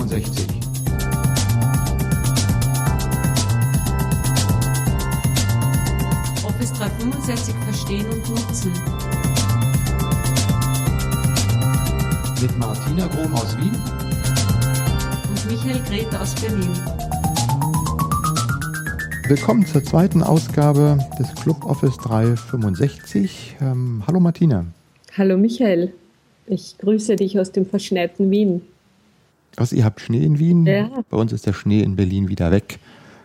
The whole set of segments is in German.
365. Office 365 verstehen und nutzen. Mit Martina Grom aus Wien Und Michael Greth aus Berlin. Willkommen zur zweiten Ausgabe des Club Office 365. Ähm, hallo Martina. Hallo Michael, ich grüße dich aus dem verschneiten Wien. Was, ihr habt Schnee in Wien? Ja. Bei uns ist der Schnee in Berlin wieder weg.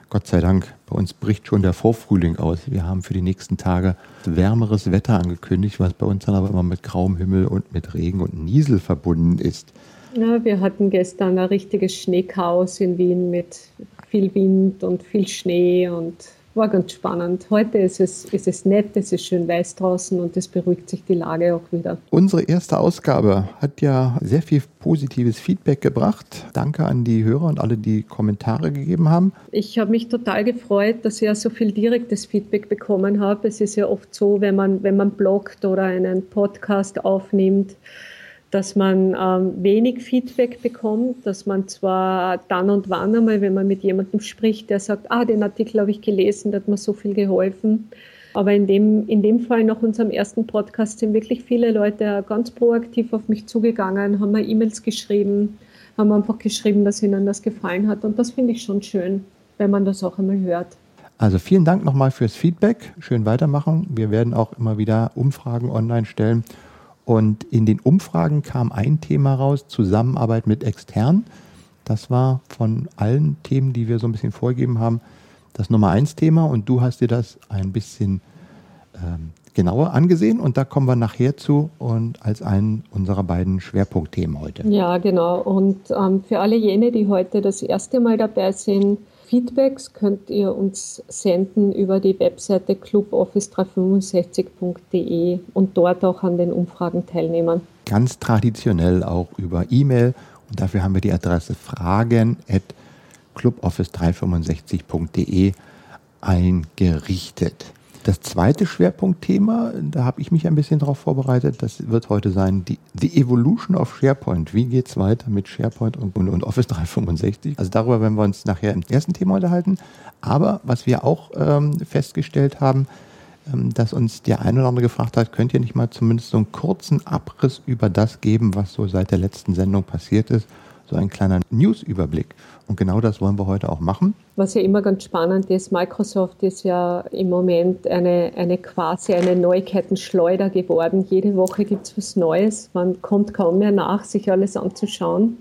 Gott sei Dank. Bei uns bricht schon der Vorfrühling aus. Wir haben für die nächsten Tage wärmeres Wetter angekündigt, was bei uns dann aber immer mit grauem Himmel und mit Regen und Niesel verbunden ist. Ja, wir hatten gestern ein richtiges Schneechaos in Wien mit viel Wind und viel Schnee und war ganz spannend. Heute ist es, ist es nett, es ist schön weiß draußen und es beruhigt sich die Lage auch wieder. Unsere erste Ausgabe hat ja sehr viel positives Feedback gebracht. Danke an die Hörer und alle, die Kommentare gegeben haben. Ich habe mich total gefreut, dass ich ja so viel direktes Feedback bekommen habe. Es ist ja oft so, wenn man, wenn man bloggt oder einen Podcast aufnimmt, dass man ähm, wenig Feedback bekommt, dass man zwar dann und wann einmal, wenn man mit jemandem spricht, der sagt, ah, den Artikel habe ich gelesen, der hat mir so viel geholfen. Aber in dem, in dem Fall nach unserem ersten Podcast sind wirklich viele Leute ganz proaktiv auf mich zugegangen, haben mir E-Mails geschrieben, haben einfach geschrieben, dass ihnen das gefallen hat. Und das finde ich schon schön, wenn man das auch einmal hört. Also vielen Dank nochmal fürs Feedback. Schön weitermachen. Wir werden auch immer wieder Umfragen online stellen und in den Umfragen kam ein Thema raus, Zusammenarbeit mit externen. Das war von allen Themen, die wir so ein bisschen vorgegeben haben, das Nummer eins Thema. Und du hast dir das ein bisschen ähm, genauer angesehen. Und da kommen wir nachher zu und als einen unserer beiden Schwerpunktthemen heute. Ja, genau. Und ähm, für alle jene, die heute das erste Mal dabei sind, Feedbacks könnt ihr uns senden über die Webseite cluboffice365.de und dort auch an den Umfragen teilnehmen. Ganz traditionell auch über E-Mail und dafür haben wir die Adresse fragen at cluboffice365.de eingerichtet. Das zweite Schwerpunktthema, da habe ich mich ein bisschen darauf vorbereitet, das wird heute sein, die, die Evolution of SharePoint. Wie geht es weiter mit SharePoint und, und, und, Office 365? Also darüber werden wir uns nachher im ersten Thema unterhalten. Aber was wir auch ähm, festgestellt haben, ähm, dass uns der eine oder andere gefragt hat, könnt ihr nicht mal zumindest so einen kurzen Abriss über das geben, was so seit der letzten Sendung passiert ist? So ein kleiner News-Überblick. Und genau das wollen wir heute auch machen. Was ja immer ganz spannend ist, Microsoft ist ja im Moment eine, eine quasi eine Neuigkeitenschleuder geworden. Jede Woche gibt es was Neues. Man kommt kaum mehr nach, sich alles anzuschauen.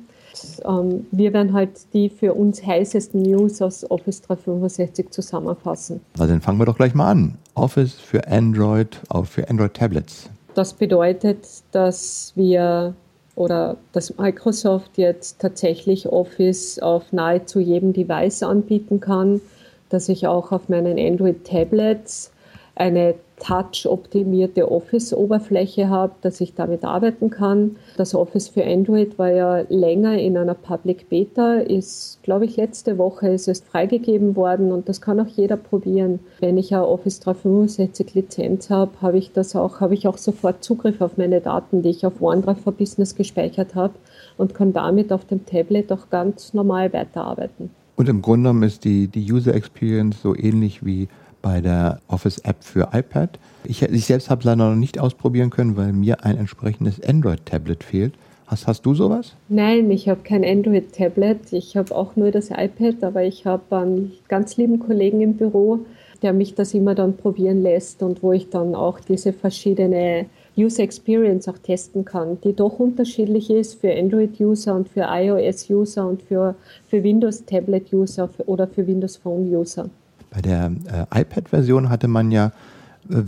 Ähm, wir werden halt die für uns heißesten News aus Office 365 zusammenfassen. Also dann fangen wir doch gleich mal an. Office für Android, auch für Android-Tablets. Das bedeutet, dass wir oder dass Microsoft jetzt tatsächlich Office auf nahezu jedem Device anbieten kann, dass ich auch auf meinen Android-Tablets eine touch-optimierte Office-Oberfläche habe, dass ich damit arbeiten kann. Das Office für Android war ja länger in einer Public Beta, ist, glaube ich, letzte Woche ist es freigegeben worden und das kann auch jeder probieren. Wenn ich eine Office 365 Lizenz habe, habe ich das auch, habe ich auch sofort Zugriff auf meine Daten, die ich auf OneDrive for Business gespeichert habe und kann damit auf dem Tablet auch ganz normal weiterarbeiten. Und im Grunde genommen ist die, die User Experience so ähnlich wie bei der Office-App für iPad. Ich, ich selbst habe es leider noch nicht ausprobieren können, weil mir ein entsprechendes Android-Tablet fehlt. Hast, hast du sowas? Nein, ich habe kein Android-Tablet. Ich habe auch nur das iPad, aber ich habe einen ganz lieben Kollegen im Büro, der mich das immer dann probieren lässt und wo ich dann auch diese verschiedene User Experience auch testen kann, die doch unterschiedlich ist für Android-User und für iOS-User und für, für Windows-Tablet-User oder für Windows Phone-User. Bei der äh, iPad-Version hatte man ja äh,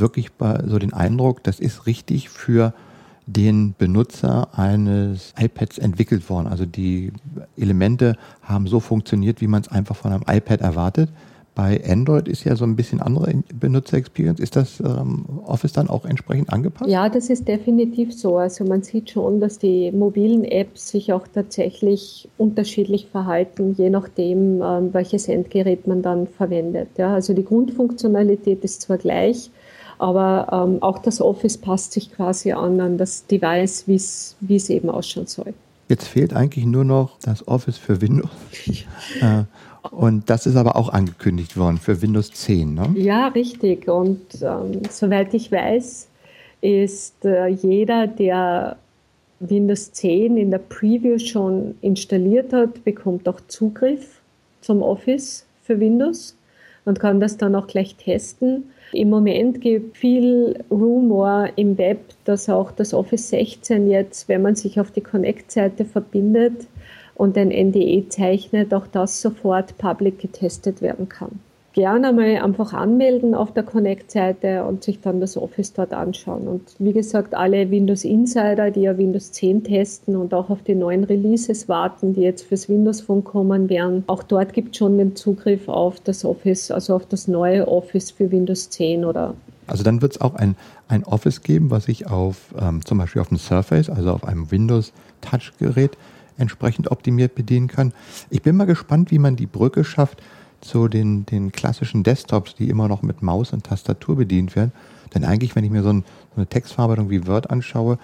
wirklich so den Eindruck, das ist richtig für den Benutzer eines iPads entwickelt worden. Also die Elemente haben so funktioniert, wie man es einfach von einem iPad erwartet. Bei Android ist ja so ein bisschen andere Benutzer-Experience. Ist das ähm, Office dann auch entsprechend angepasst? Ja, das ist definitiv so. Also man sieht schon, dass die mobilen Apps sich auch tatsächlich unterschiedlich verhalten, je nachdem, ähm, welches Endgerät man dann verwendet. Ja, also die Grundfunktionalität ist zwar gleich, aber ähm, auch das Office passt sich quasi an, an das Device, wie es eben ausschauen soll. Jetzt fehlt eigentlich nur noch das Office für Windows. Ja. Äh, und das ist aber auch angekündigt worden für Windows 10, ne? Ja, richtig. Und ähm, soweit ich weiß, ist äh, jeder, der Windows 10 in der Preview schon installiert hat, bekommt auch Zugriff zum Office für Windows und kann das dann auch gleich testen. Im Moment gibt viel Rumor im Web, dass auch das Office 16 jetzt, wenn man sich auf die Connect-Seite verbindet und ein NDE zeichnet, auch das sofort public getestet werden kann gerne mal einfach anmelden auf der Connect-Seite und sich dann das Office dort anschauen. Und wie gesagt, alle Windows Insider, die ja Windows 10 testen und auch auf die neuen Releases warten, die jetzt fürs Windows Phone kommen werden, auch dort gibt es schon den Zugriff auf das Office, also auf das neue Office für Windows 10 oder also dann wird es auch ein, ein Office geben, was ich auf ähm, zum Beispiel auf dem Surface, also auf einem Windows Touch-Gerät entsprechend optimiert bedienen kann. Ich bin mal gespannt, wie man die Brücke schafft zu den, den klassischen Desktops, die immer noch mit Maus und Tastatur bedient werden. Denn eigentlich, wenn ich mir so, ein, so eine Textverarbeitung wie Word anschaue,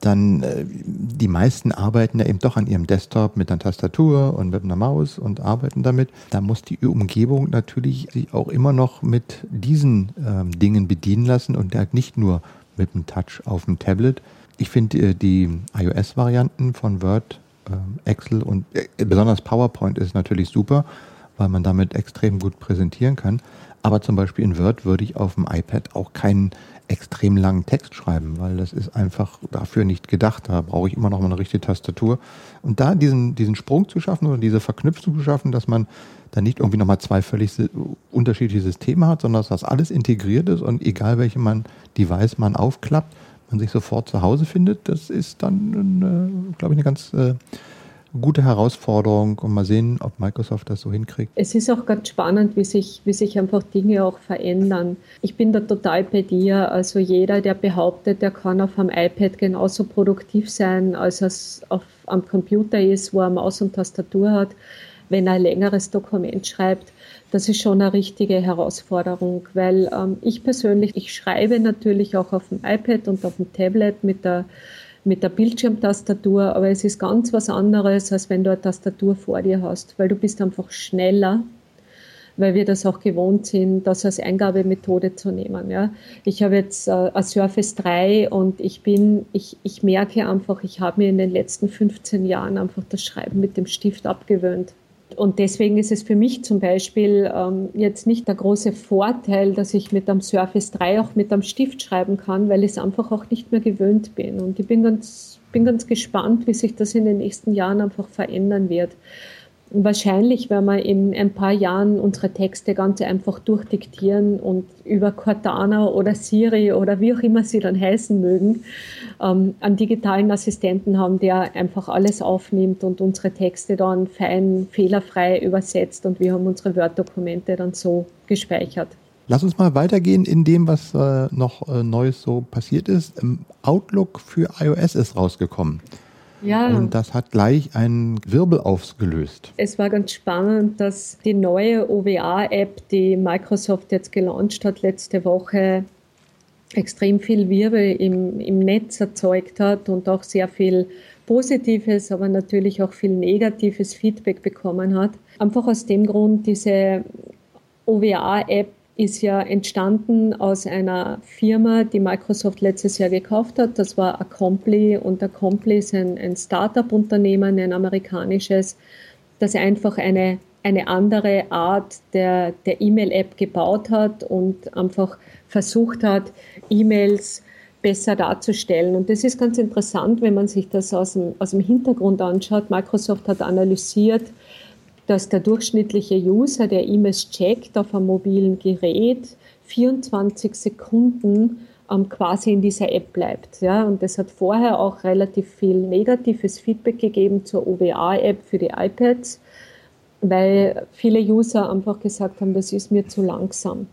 dann äh, die meisten arbeiten ja eben doch an ihrem Desktop mit einer Tastatur und mit einer Maus und arbeiten damit. Da muss die Umgebung natürlich sich auch immer noch mit diesen ähm, Dingen bedienen lassen und halt nicht nur mit dem Touch auf dem Tablet. Ich finde äh, die iOS-Varianten von Word, Excel und äh, besonders PowerPoint ist natürlich super weil man damit extrem gut präsentieren kann. Aber zum Beispiel in Word würde ich auf dem iPad auch keinen extrem langen Text schreiben, weil das ist einfach dafür nicht gedacht. Da brauche ich immer noch mal eine richtige Tastatur. Und da diesen, diesen Sprung zu schaffen oder diese Verknüpfung zu schaffen, dass man dann nicht irgendwie nochmal zwei völlig unterschiedliche Systeme hat, sondern dass das alles integriert ist und egal welche man Device man aufklappt, man sich sofort zu Hause findet, das ist dann, äh, glaube ich, eine ganz äh, gute Herausforderung und mal sehen, ob Microsoft das so hinkriegt. Es ist auch ganz spannend, wie sich, wie sich einfach Dinge auch verändern. Ich bin da total bei dir. Also jeder, der behauptet, der kann auf einem iPad genauso produktiv sein, als es auf am Computer ist, wo er Maus und Tastatur hat, wenn er ein längeres Dokument schreibt. Das ist schon eine richtige Herausforderung, weil ähm, ich persönlich, ich schreibe natürlich auch auf dem iPad und auf dem Tablet mit der mit der Bildschirmtastatur, aber es ist ganz was anderes, als wenn du eine Tastatur vor dir hast, weil du bist einfach schneller, weil wir das auch gewohnt sind, das als Eingabemethode zu nehmen. Ja. Ich habe jetzt äh, ein Surface 3 und ich bin, ich, ich merke einfach, ich habe mir in den letzten 15 Jahren einfach das Schreiben mit dem Stift abgewöhnt. Und deswegen ist es für mich zum Beispiel ähm, jetzt nicht der große Vorteil, dass ich mit einem Surface 3 auch mit einem Stift schreiben kann, weil ich es einfach auch nicht mehr gewöhnt bin. Und ich bin ganz, bin ganz gespannt, wie sich das in den nächsten Jahren einfach verändern wird wahrscheinlich werden wir in ein paar Jahren unsere Texte ganz einfach durchdiktieren und über Cortana oder Siri oder wie auch immer sie dann heißen mögen, ähm, einen digitalen Assistenten haben, der einfach alles aufnimmt und unsere Texte dann fein, fehlerfrei übersetzt und wir haben unsere Word-Dokumente dann so gespeichert. Lass uns mal weitergehen in dem, was äh, noch äh, Neues so passiert ist. Outlook für iOS ist rausgekommen. Ja. Und das hat gleich einen Wirbel ausgelöst. Es war ganz spannend, dass die neue OWA-App, die Microsoft jetzt gelauncht hat letzte Woche, extrem viel Wirbel im, im Netz erzeugt hat und auch sehr viel positives, aber natürlich auch viel negatives Feedback bekommen hat. Einfach aus dem Grund, diese OWA-App ist ja entstanden aus einer Firma, die Microsoft letztes Jahr gekauft hat. Das war Acompli und Acompli ist ein, ein Startup-Unternehmen, ein amerikanisches, das einfach eine, eine andere Art der, der E-Mail-App gebaut hat und einfach versucht hat, E-Mails besser darzustellen. Und das ist ganz interessant, wenn man sich das aus dem, aus dem Hintergrund anschaut. Microsoft hat analysiert, dass der durchschnittliche User, der E-Mails checkt auf einem mobilen Gerät, 24 Sekunden ähm, quasi in dieser App bleibt. Ja? Und das hat vorher auch relativ viel negatives Feedback gegeben zur OWA-App für die iPads, weil viele User einfach gesagt haben, das ist mir zu langsam.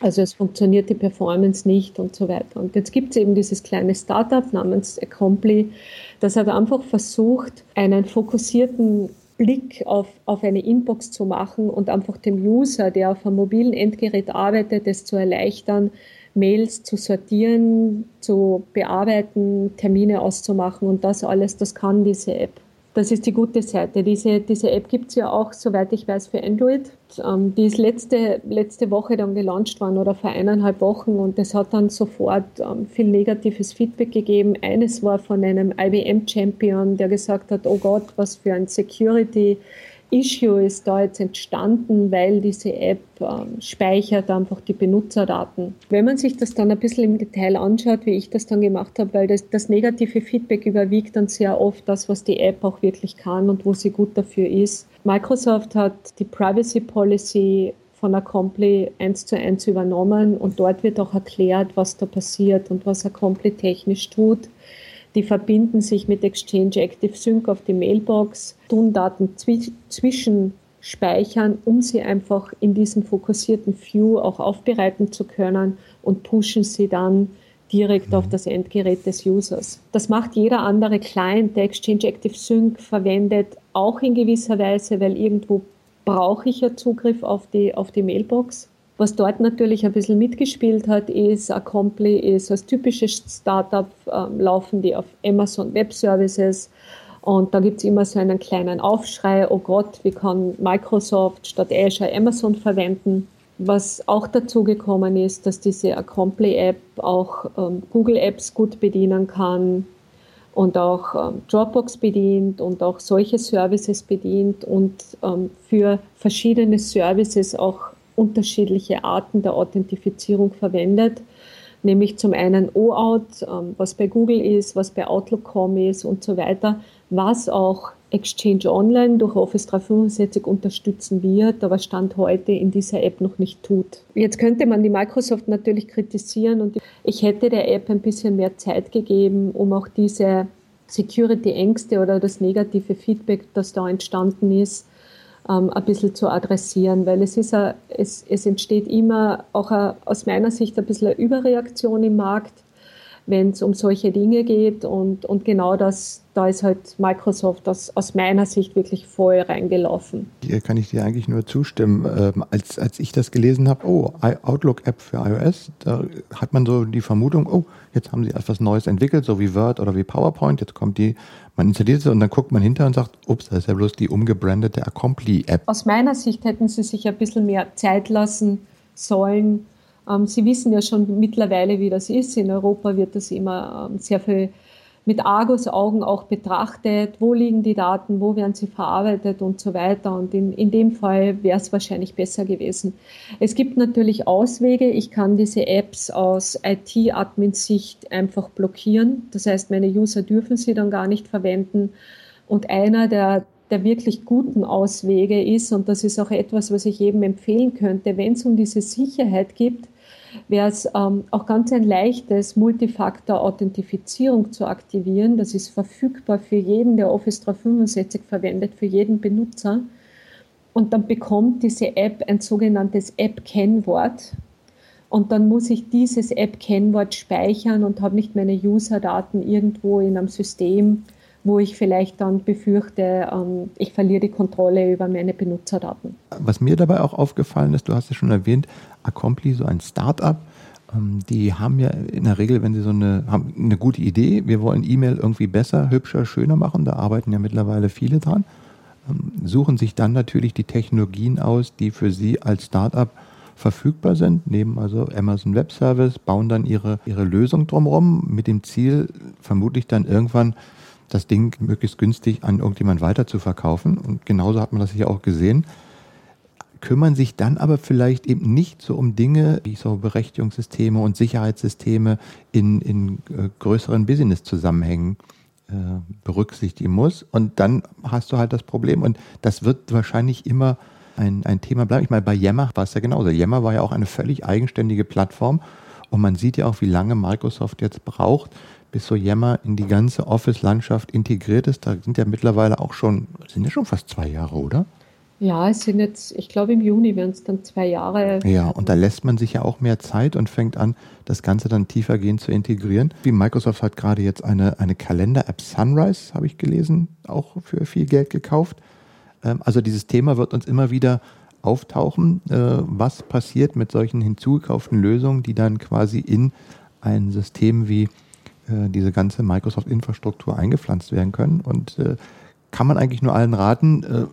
Also es funktioniert die Performance nicht und so weiter. Und jetzt gibt es eben dieses kleine Startup namens Acompli, das hat einfach versucht, einen fokussierten Blick auf, auf eine Inbox zu machen und einfach dem User, der auf einem mobilen Endgerät arbeitet, es zu erleichtern, Mails zu sortieren, zu bearbeiten, Termine auszumachen und das alles, das kann diese App. Das ist die gute Seite. Diese, diese App gibt es ja auch, soweit ich weiß, für Android. Ähm, die ist letzte, letzte Woche dann gelauncht worden oder vor eineinhalb Wochen und es hat dann sofort ähm, viel negatives Feedback gegeben. Eines war von einem IBM-Champion, der gesagt hat, oh Gott, was für ein Security- Issue ist da jetzt entstanden, weil diese App ähm, speichert einfach die Benutzerdaten. Wenn man sich das dann ein bisschen im Detail anschaut, wie ich das dann gemacht habe, weil das, das negative Feedback überwiegt dann sehr oft das, was die App auch wirklich kann und wo sie gut dafür ist. Microsoft hat die Privacy Policy von Acompli eins zu eins übernommen und dort wird auch erklärt, was da passiert und was Acompli technisch tut. Die verbinden sich mit Exchange Active Sync auf die Mailbox, tun Daten zwischenspeichern, um sie einfach in diesem fokussierten View auch aufbereiten zu können und pushen sie dann direkt auf das Endgerät des Users. Das macht jeder andere Client, der Exchange Active Sync verwendet, auch in gewisser Weise, weil irgendwo brauche ich ja Zugriff auf die, auf die Mailbox. Was dort natürlich ein bisschen mitgespielt hat, ist, Acompli ist als typisches Startup, ähm, laufen die auf Amazon Web Services und da gibt es immer so einen kleinen Aufschrei, oh Gott, wie kann Microsoft statt Azure Amazon verwenden? Was auch dazu gekommen ist, dass diese Acompli-App auch ähm, Google-Apps gut bedienen kann und auch ähm, Dropbox bedient und auch solche Services bedient und ähm, für verschiedene Services auch unterschiedliche Arten der Authentifizierung verwendet, nämlich zum einen OAuth, ähm, was bei Google ist, was bei Outlook.com ist und so weiter, was auch Exchange Online durch Office 365 unterstützen wird, aber Stand heute in dieser App noch nicht tut. Jetzt könnte man die Microsoft natürlich kritisieren und ich hätte der App ein bisschen mehr Zeit gegeben, um auch diese Security-Ängste oder das negative Feedback, das da entstanden ist, ähm, ein bisschen zu adressieren, weil es, ist a, es, es entsteht immer auch a, aus meiner Sicht ein bisschen eine Überreaktion im Markt, wenn es um solche Dinge geht und, und genau das, da ist halt Microsoft aus, aus meiner Sicht wirklich voll reingelaufen. Hier kann ich dir eigentlich nur zustimmen. Ähm, als, als ich das gelesen habe, oh, Outlook-App für iOS, da hat man so die Vermutung, oh, jetzt haben sie etwas Neues entwickelt, so wie Word oder wie PowerPoint, jetzt kommt die man installiert sie und dann guckt man hinter und sagt, ups, das ist ja bloß die umgebrandete Accompli-App. Aus meiner Sicht hätten sie sich ein bisschen mehr Zeit lassen sollen. Ähm, sie wissen ja schon mittlerweile, wie das ist. In Europa wird das immer ähm, sehr viel mit Argus-Augen auch betrachtet, wo liegen die Daten, wo werden sie verarbeitet und so weiter. Und in, in dem Fall wäre es wahrscheinlich besser gewesen. Es gibt natürlich Auswege. Ich kann diese Apps aus IT-Admin-Sicht einfach blockieren. Das heißt, meine User dürfen sie dann gar nicht verwenden. Und einer der, der wirklich guten Auswege ist, und das ist auch etwas, was ich jedem empfehlen könnte, wenn es um diese Sicherheit geht, wäre es ähm, auch ganz ein leichtes, Multifaktor-Authentifizierung zu aktivieren. Das ist verfügbar für jeden, der Office 365 verwendet, für jeden Benutzer. Und dann bekommt diese App ein sogenanntes App-Kennwort. Und dann muss ich dieses App-Kennwort speichern und habe nicht meine User-Daten irgendwo in einem System, wo ich vielleicht dann befürchte, ähm, ich verliere die Kontrolle über meine Benutzerdaten. Was mir dabei auch aufgefallen ist, du hast es schon erwähnt, Accompli, so ein Start-up, ähm, die haben ja in der Regel, wenn sie so eine, haben eine gute Idee, wir wollen E-Mail irgendwie besser, hübscher, schöner machen, da arbeiten ja mittlerweile viele dran, ähm, suchen sich dann natürlich die Technologien aus, die für sie als Start-up verfügbar sind, nehmen also Amazon Web Service, bauen dann ihre, ihre Lösung drumherum mit dem Ziel, vermutlich dann irgendwann das Ding möglichst günstig an irgendjemand weiter zu verkaufen. Und genauso hat man das hier auch gesehen. Kümmern sich dann aber vielleicht eben nicht so um Dinge wie so Berechtigungssysteme und Sicherheitssysteme in, in äh, größeren Business-Zusammenhängen äh, berücksichtigen muss. Und dann hast du halt das Problem. Und das wird wahrscheinlich immer ein, ein Thema bleiben. Ich meine, bei Yammer war es ja genauso. Yammer war ja auch eine völlig eigenständige Plattform. Und man sieht ja auch, wie lange Microsoft jetzt braucht, bis so Yammer in die ganze Office-Landschaft integriert ist. Da sind ja mittlerweile auch schon, sind ja schon fast zwei Jahre, oder? Ja, es sind jetzt, ich glaube im Juni werden es dann zwei Jahre. Ja, und da lässt man sich ja auch mehr Zeit und fängt an, das Ganze dann tiefergehend zu integrieren. Wie Microsoft hat gerade jetzt eine, eine Kalender-App Sunrise, habe ich gelesen, auch für viel Geld gekauft. Ähm, also dieses Thema wird uns immer wieder auftauchen. Äh, was passiert mit solchen hinzugekauften Lösungen, die dann quasi in ein System wie äh, diese ganze Microsoft-Infrastruktur eingepflanzt werden können? Und äh, kann man eigentlich nur allen raten, äh,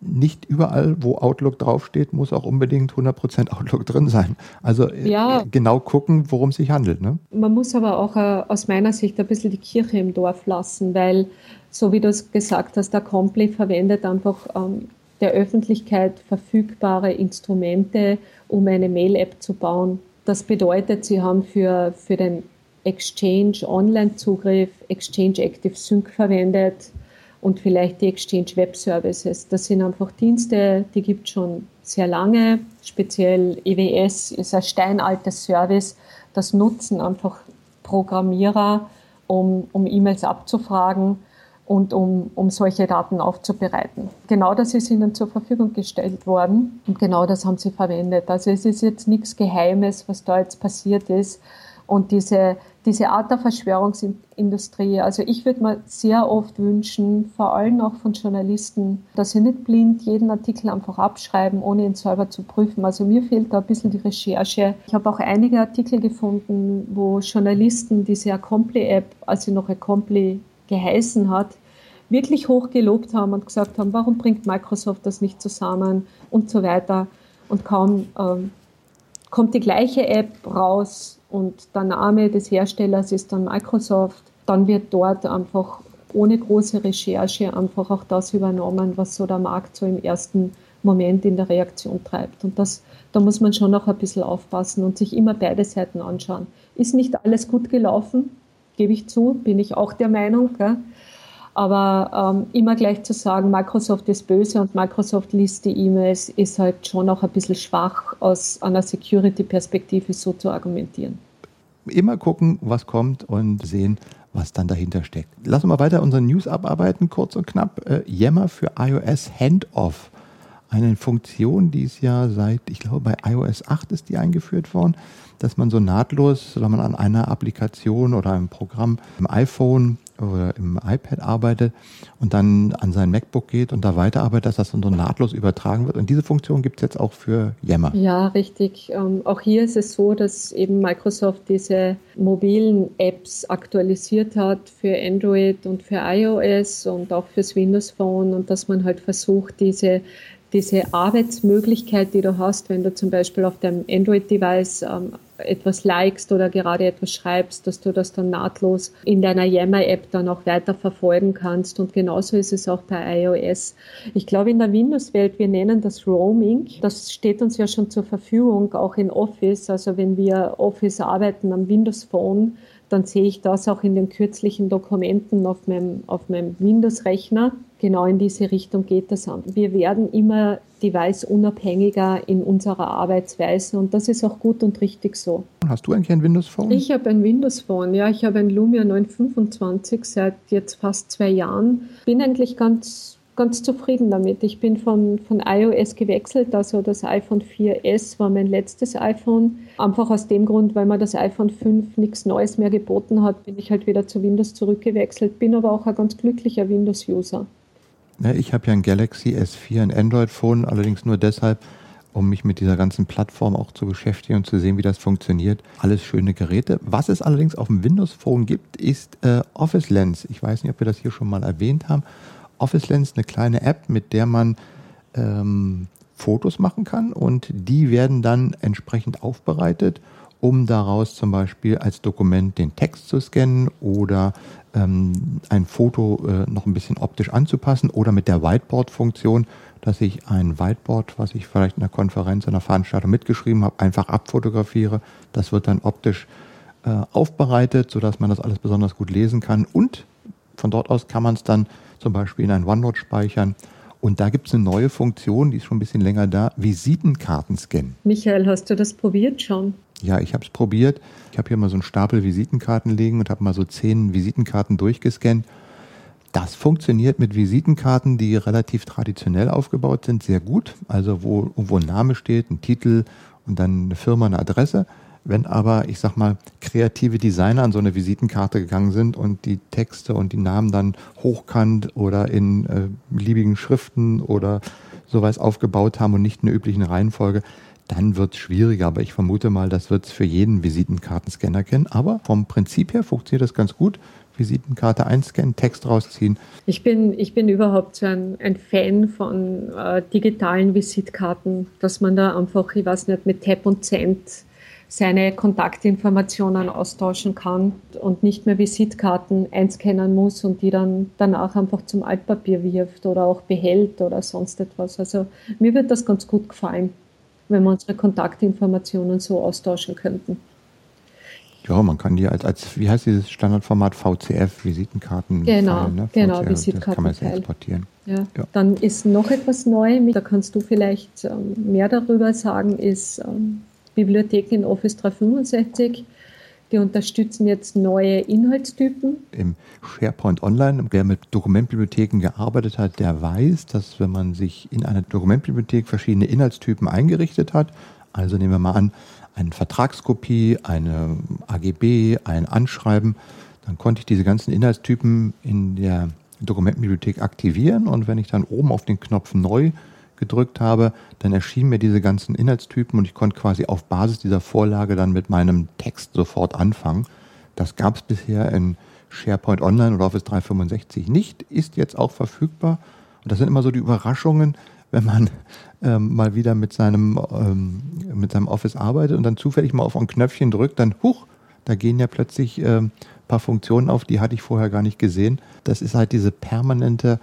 nicht überall, wo Outlook draufsteht, muss auch unbedingt 100% Outlook drin sein. Also äh, ja. genau gucken, worum es sich handelt. Ne? Man muss aber auch äh, aus meiner Sicht ein bisschen die Kirche im Dorf lassen, weil, so wie du es gesagt hast, der Compli verwendet einfach ähm, der Öffentlichkeit verfügbare Instrumente, um eine Mail-App zu bauen. Das bedeutet, sie haben für, für den Exchange Online-Zugriff Exchange Active Sync verwendet und vielleicht die Exchange Web Services. Das sind einfach Dienste, die gibt es schon sehr lange. Speziell EWS ist ein steinaltes Service. Das nutzen einfach Programmierer, um, um E-Mails abzufragen und um, um solche Daten aufzubereiten. Genau das ist ihnen zur Verfügung gestellt worden und genau das haben sie verwendet. Also es ist jetzt nichts Geheimes, was da jetzt passiert ist. Und diese, diese Art der Verschwörungsindustrie, also ich würde mir sehr oft wünschen, vor allem auch von Journalisten, dass sie nicht blind jeden Artikel einfach abschreiben, ohne ihn selber zu prüfen. Also mir fehlt da ein bisschen die Recherche. Ich habe auch einige Artikel gefunden, wo Journalisten diese Accompli-App, als sie noch Accompli geheißen hat, wirklich hoch gelobt haben und gesagt haben, warum bringt Microsoft das nicht zusammen und so weiter. Und kaum ähm, kommt die gleiche App raus und der Name des Herstellers ist dann Microsoft, dann wird dort einfach ohne große Recherche einfach auch das übernommen, was so der Markt so im ersten Moment in der Reaktion treibt. Und das, da muss man schon noch ein bisschen aufpassen und sich immer beide Seiten anschauen. Ist nicht alles gut gelaufen, gebe ich zu, bin ich auch der Meinung. Gell? Aber ähm, immer gleich zu sagen, Microsoft ist böse und Microsoft liest die E-Mails, ist halt schon auch ein bisschen schwach aus einer Security-Perspektive so zu argumentieren. Immer gucken, was kommt und sehen, was dann dahinter steckt. Lassen wir weiter unsere News abarbeiten, kurz und knapp. Äh, Yammer für iOS Handoff. Eine Funktion, die ist ja seit, ich glaube, bei iOS 8 ist die eingeführt worden, dass man so nahtlos, wenn man an einer Applikation oder einem Programm im iPhone oder im iPad arbeitet und dann an sein MacBook geht und da weiterarbeitet, dass das dann so nahtlos übertragen wird. Und diese Funktion gibt es jetzt auch für Yammer. Ja, richtig. Ähm, auch hier ist es so, dass eben Microsoft diese mobilen Apps aktualisiert hat für Android und für iOS und auch fürs Windows Phone und dass man halt versucht, diese diese Arbeitsmöglichkeit, die du hast, wenn du zum Beispiel auf deinem Android-Device ähm, etwas likest oder gerade etwas schreibst, dass du das dann nahtlos in deiner Yammer-App dann auch weiter verfolgen kannst. Und genauso ist es auch bei iOS. Ich glaube, in der Windows-Welt, wir nennen das Roaming. Das steht uns ja schon zur Verfügung, auch in Office. Also wenn wir Office arbeiten am Windows Phone, dann sehe ich das auch in den kürzlichen Dokumenten auf meinem, auf meinem Windows-Rechner genau in diese Richtung geht das an. Wir werden immer device-unabhängiger in unserer Arbeitsweise und das ist auch gut und richtig so. Hast du eigentlich ein Windows Phone? Ich habe ein Windows Phone, ja. Ich habe ein Lumia 925 seit jetzt fast zwei Jahren. Bin eigentlich ganz ganz zufrieden damit. Ich bin von, von iOS gewechselt, also das iPhone 4S war mein letztes iPhone. Einfach aus dem Grund, weil mir das iPhone 5 nichts Neues mehr geboten hat, bin ich halt wieder zu Windows zurückgewechselt, bin aber auch ein ganz glücklicher Windows-User. Ich habe ja ein Galaxy S4, ein Android-Phone, allerdings nur deshalb, um mich mit dieser ganzen Plattform auch zu beschäftigen und zu sehen, wie das funktioniert. Alles schöne Geräte. Was es allerdings auf dem Windows Phone gibt, ist äh, Office Lens. Ich weiß nicht, ob wir das hier schon mal erwähnt haben. Office Lens, eine kleine App, mit der man ähm, Fotos machen kann und die werden dann entsprechend aufbereitet, um daraus zum Beispiel als Dokument den Text zu scannen oder ähm, ein Foto äh, noch ein bisschen optisch anzupassen oder mit der Whiteboard-Funktion, dass ich ein Whiteboard, was ich vielleicht in einer Konferenz, einer Veranstaltung mitgeschrieben habe, einfach abfotografiere. Das wird dann optisch äh, aufbereitet, sodass man das alles besonders gut lesen kann. Und von dort aus kann man es dann zum Beispiel in ein OneNote speichern. Und da gibt es eine neue Funktion, die ist schon ein bisschen länger da, Visitenkarten scannen. Michael, hast du das probiert schon? Ja, ich habe es probiert. Ich habe hier mal so einen Stapel Visitenkarten liegen und habe mal so zehn Visitenkarten durchgescannt. Das funktioniert mit Visitenkarten, die relativ traditionell aufgebaut sind, sehr gut. Also wo irgendwo ein Name steht, ein Titel und dann eine Firma, eine Adresse. Wenn aber, ich sag mal, kreative Designer an so eine Visitenkarte gegangen sind und die Texte und die Namen dann hochkant oder in äh, beliebigen Schriften oder sowas aufgebaut haben und nicht in der üblichen Reihenfolge, dann wird es schwieriger. Aber ich vermute mal, das wird es für jeden Visitenkartenscanner kennen. Aber vom Prinzip her funktioniert das ganz gut. Visitenkarte einscannen, Text rausziehen. Ich bin, ich bin überhaupt so ein, ein Fan von äh, digitalen Visitkarten, dass man da einfach, ich weiß nicht, mit Tap und Cent seine Kontaktinformationen austauschen kann und nicht mehr Visitkarten einscannen muss und die dann danach einfach zum Altpapier wirft oder auch behält oder sonst etwas. Also mir wird das ganz gut gefallen, wenn wir unsere Kontaktinformationen so austauschen könnten. Ja, man kann die als, als wie heißt dieses Standardformat VCF, Visitenkarten. Genau, ne? genau, VCF, Visitkarten. Das kann man jetzt exportieren. Ja. ja. Dann ist noch etwas neu, da kannst du vielleicht ähm, mehr darüber sagen, ist ähm, Bibliotheken in Office 365. Die unterstützen jetzt neue Inhaltstypen. Im SharePoint Online, wer mit Dokumentbibliotheken gearbeitet hat, der weiß, dass wenn man sich in einer Dokumentbibliothek verschiedene Inhaltstypen eingerichtet hat, also nehmen wir mal an, eine Vertragskopie, eine AGB, ein Anschreiben. Dann konnte ich diese ganzen Inhaltstypen in der Dokumentenbibliothek aktivieren und wenn ich dann oben auf den Knopf Neu gedrückt habe, dann erschienen mir diese ganzen Inhaltstypen und ich konnte quasi auf Basis dieser Vorlage dann mit meinem Text sofort anfangen. Das gab es bisher in SharePoint Online oder Office 365 nicht, ist jetzt auch verfügbar. Und das sind immer so die Überraschungen, wenn man ähm, mal wieder mit seinem, ähm, mit seinem Office arbeitet und dann zufällig mal auf ein Knöpfchen drückt, dann huch, da gehen ja plötzlich ähm, paar Funktionen auf, die hatte ich vorher gar nicht gesehen. Das ist halt diese permanente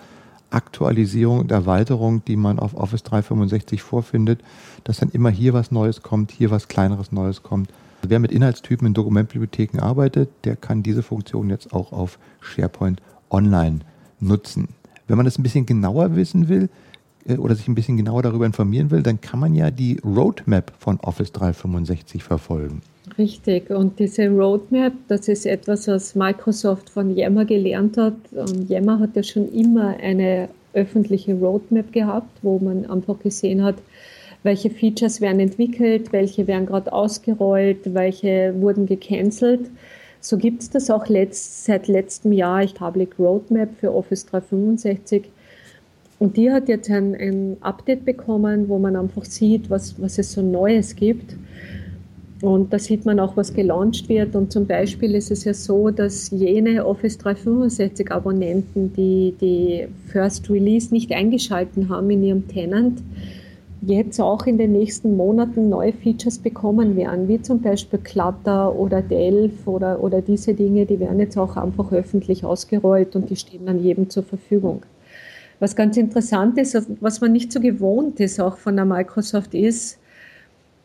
Aktualisierung und Erweiterung, die man auf Office 365 vorfindet, dass dann immer hier was Neues kommt, hier was kleineres Neues kommt. Wer mit Inhaltstypen in Dokumentbibliotheken arbeitet, der kann diese Funktion jetzt auch auf SharePoint Online nutzen. Wenn man das ein bisschen genauer wissen will, oder sich ein bisschen genauer darüber informieren will, dann kann man ja die Roadmap von Office 365 verfolgen. Richtig, und diese Roadmap, das ist etwas, was Microsoft von Yammer gelernt hat. Yammer hat ja schon immer eine öffentliche Roadmap gehabt, wo man einfach gesehen hat, welche Features werden entwickelt, welche werden gerade ausgerollt, welche wurden gecancelt. So gibt es das auch letzt, seit letztem Jahr, ich Public Roadmap für Office 365 und die hat jetzt ein, ein Update bekommen, wo man einfach sieht, was, was es so Neues gibt. Und da sieht man auch, was gelauncht wird. Und zum Beispiel ist es ja so, dass jene Office 365 Abonnenten, die die First Release nicht eingeschalten haben in ihrem Tenant, jetzt auch in den nächsten Monaten neue Features bekommen werden, wie zum Beispiel Clutter oder Delph oder, oder diese Dinge, die werden jetzt auch einfach öffentlich ausgerollt und die stehen dann jedem zur Verfügung. Was ganz interessant ist, was man nicht so gewohnt ist, auch von der Microsoft, ist,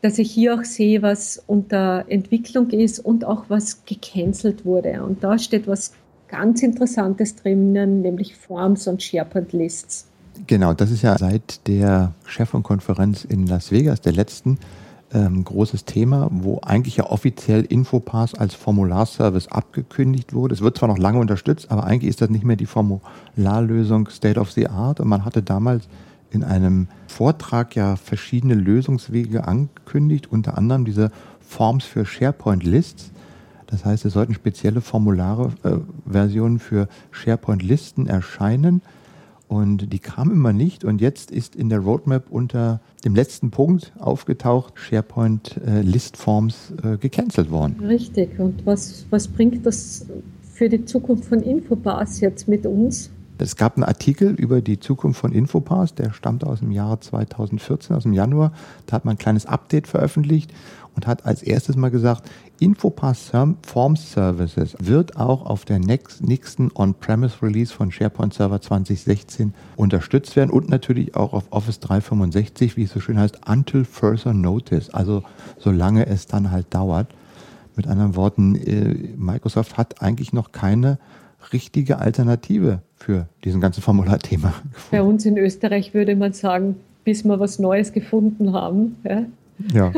dass ich hier auch sehe, was unter Entwicklung ist und auch was gecancelt wurde. Und da steht was ganz Interessantes drinnen, nämlich Forms und SharePoint Lists. Genau, das ist ja seit der Chefkonferenz in Las Vegas, der letzten, ähm, großes Thema, wo eigentlich ja offiziell Infopass als Formularservice abgekündigt wurde. Es wird zwar noch lange unterstützt, aber eigentlich ist das nicht mehr die Formularlösung State of the Art. Und man hatte damals in einem Vortrag ja verschiedene Lösungswege angekündigt, unter anderem diese Forms für SharePoint Lists. Das heißt, es sollten spezielle Formulare, äh, für SharePoint Listen erscheinen. Und die kam immer nicht. Und jetzt ist in der Roadmap unter dem letzten Punkt aufgetaucht, SharePoint äh, Listforms äh, gecancelt worden. Richtig. Und was, was bringt das für die Zukunft von Infopass jetzt mit uns? Es gab einen Artikel über die Zukunft von Infopass, der stammt aus dem Jahr 2014, aus dem Januar. Da hat man ein kleines Update veröffentlicht und hat als erstes mal gesagt, Infopass Forms Services wird auch auf der nächsten On-Premise Release von SharePoint Server 2016 unterstützt werden und natürlich auch auf Office 365, wie es so schön heißt, until further notice, also solange es dann halt dauert. Mit anderen Worten, äh, Microsoft hat eigentlich noch keine richtige Alternative für diesen ganzen Formularthema gefunden. Bei uns in Österreich würde man sagen, bis wir was Neues gefunden haben. Ja. Ja.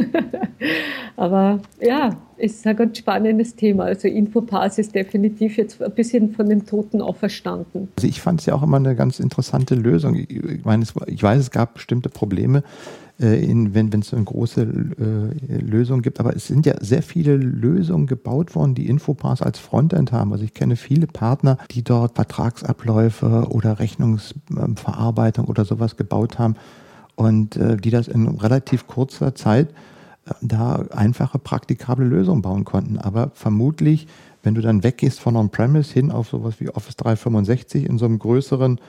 Aber ja, es ist ein ganz spannendes Thema. Also Infopass ist definitiv jetzt ein bisschen von den Toten auferstanden. Also ich fand es ja auch immer eine ganz interessante Lösung. Ich meine, ich weiß, es gab bestimmte Probleme, äh, in, wenn es so eine große äh, Lösung gibt, aber es sind ja sehr viele Lösungen gebaut worden, die Infopass als Frontend haben. Also ich kenne viele Partner, die dort Vertragsabläufe oder Rechnungsverarbeitung oder sowas gebaut haben und äh, die das in relativ kurzer Zeit äh, da einfache, praktikable Lösungen bauen konnten. Aber vermutlich, wenn du dann weggehst von On-Premise hin auf sowas wie Office 365 in so einem größeren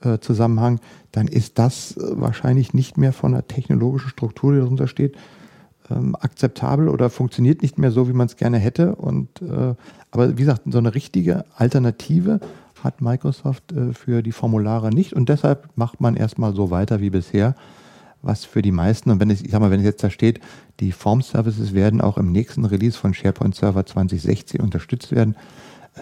äh, Zusammenhang, dann ist das äh, wahrscheinlich nicht mehr von der technologischen Struktur, die darunter steht, ähm, akzeptabel oder funktioniert nicht mehr so, wie man es gerne hätte. Und, äh, aber wie gesagt, so eine richtige Alternative hat Microsoft äh, für die Formulare nicht und deshalb macht man erstmal so weiter wie bisher, was für die meisten, und wenn es, ich sag mal, wenn es jetzt da steht, die Form-Services werden auch im nächsten Release von SharePoint Server 2016 unterstützt werden,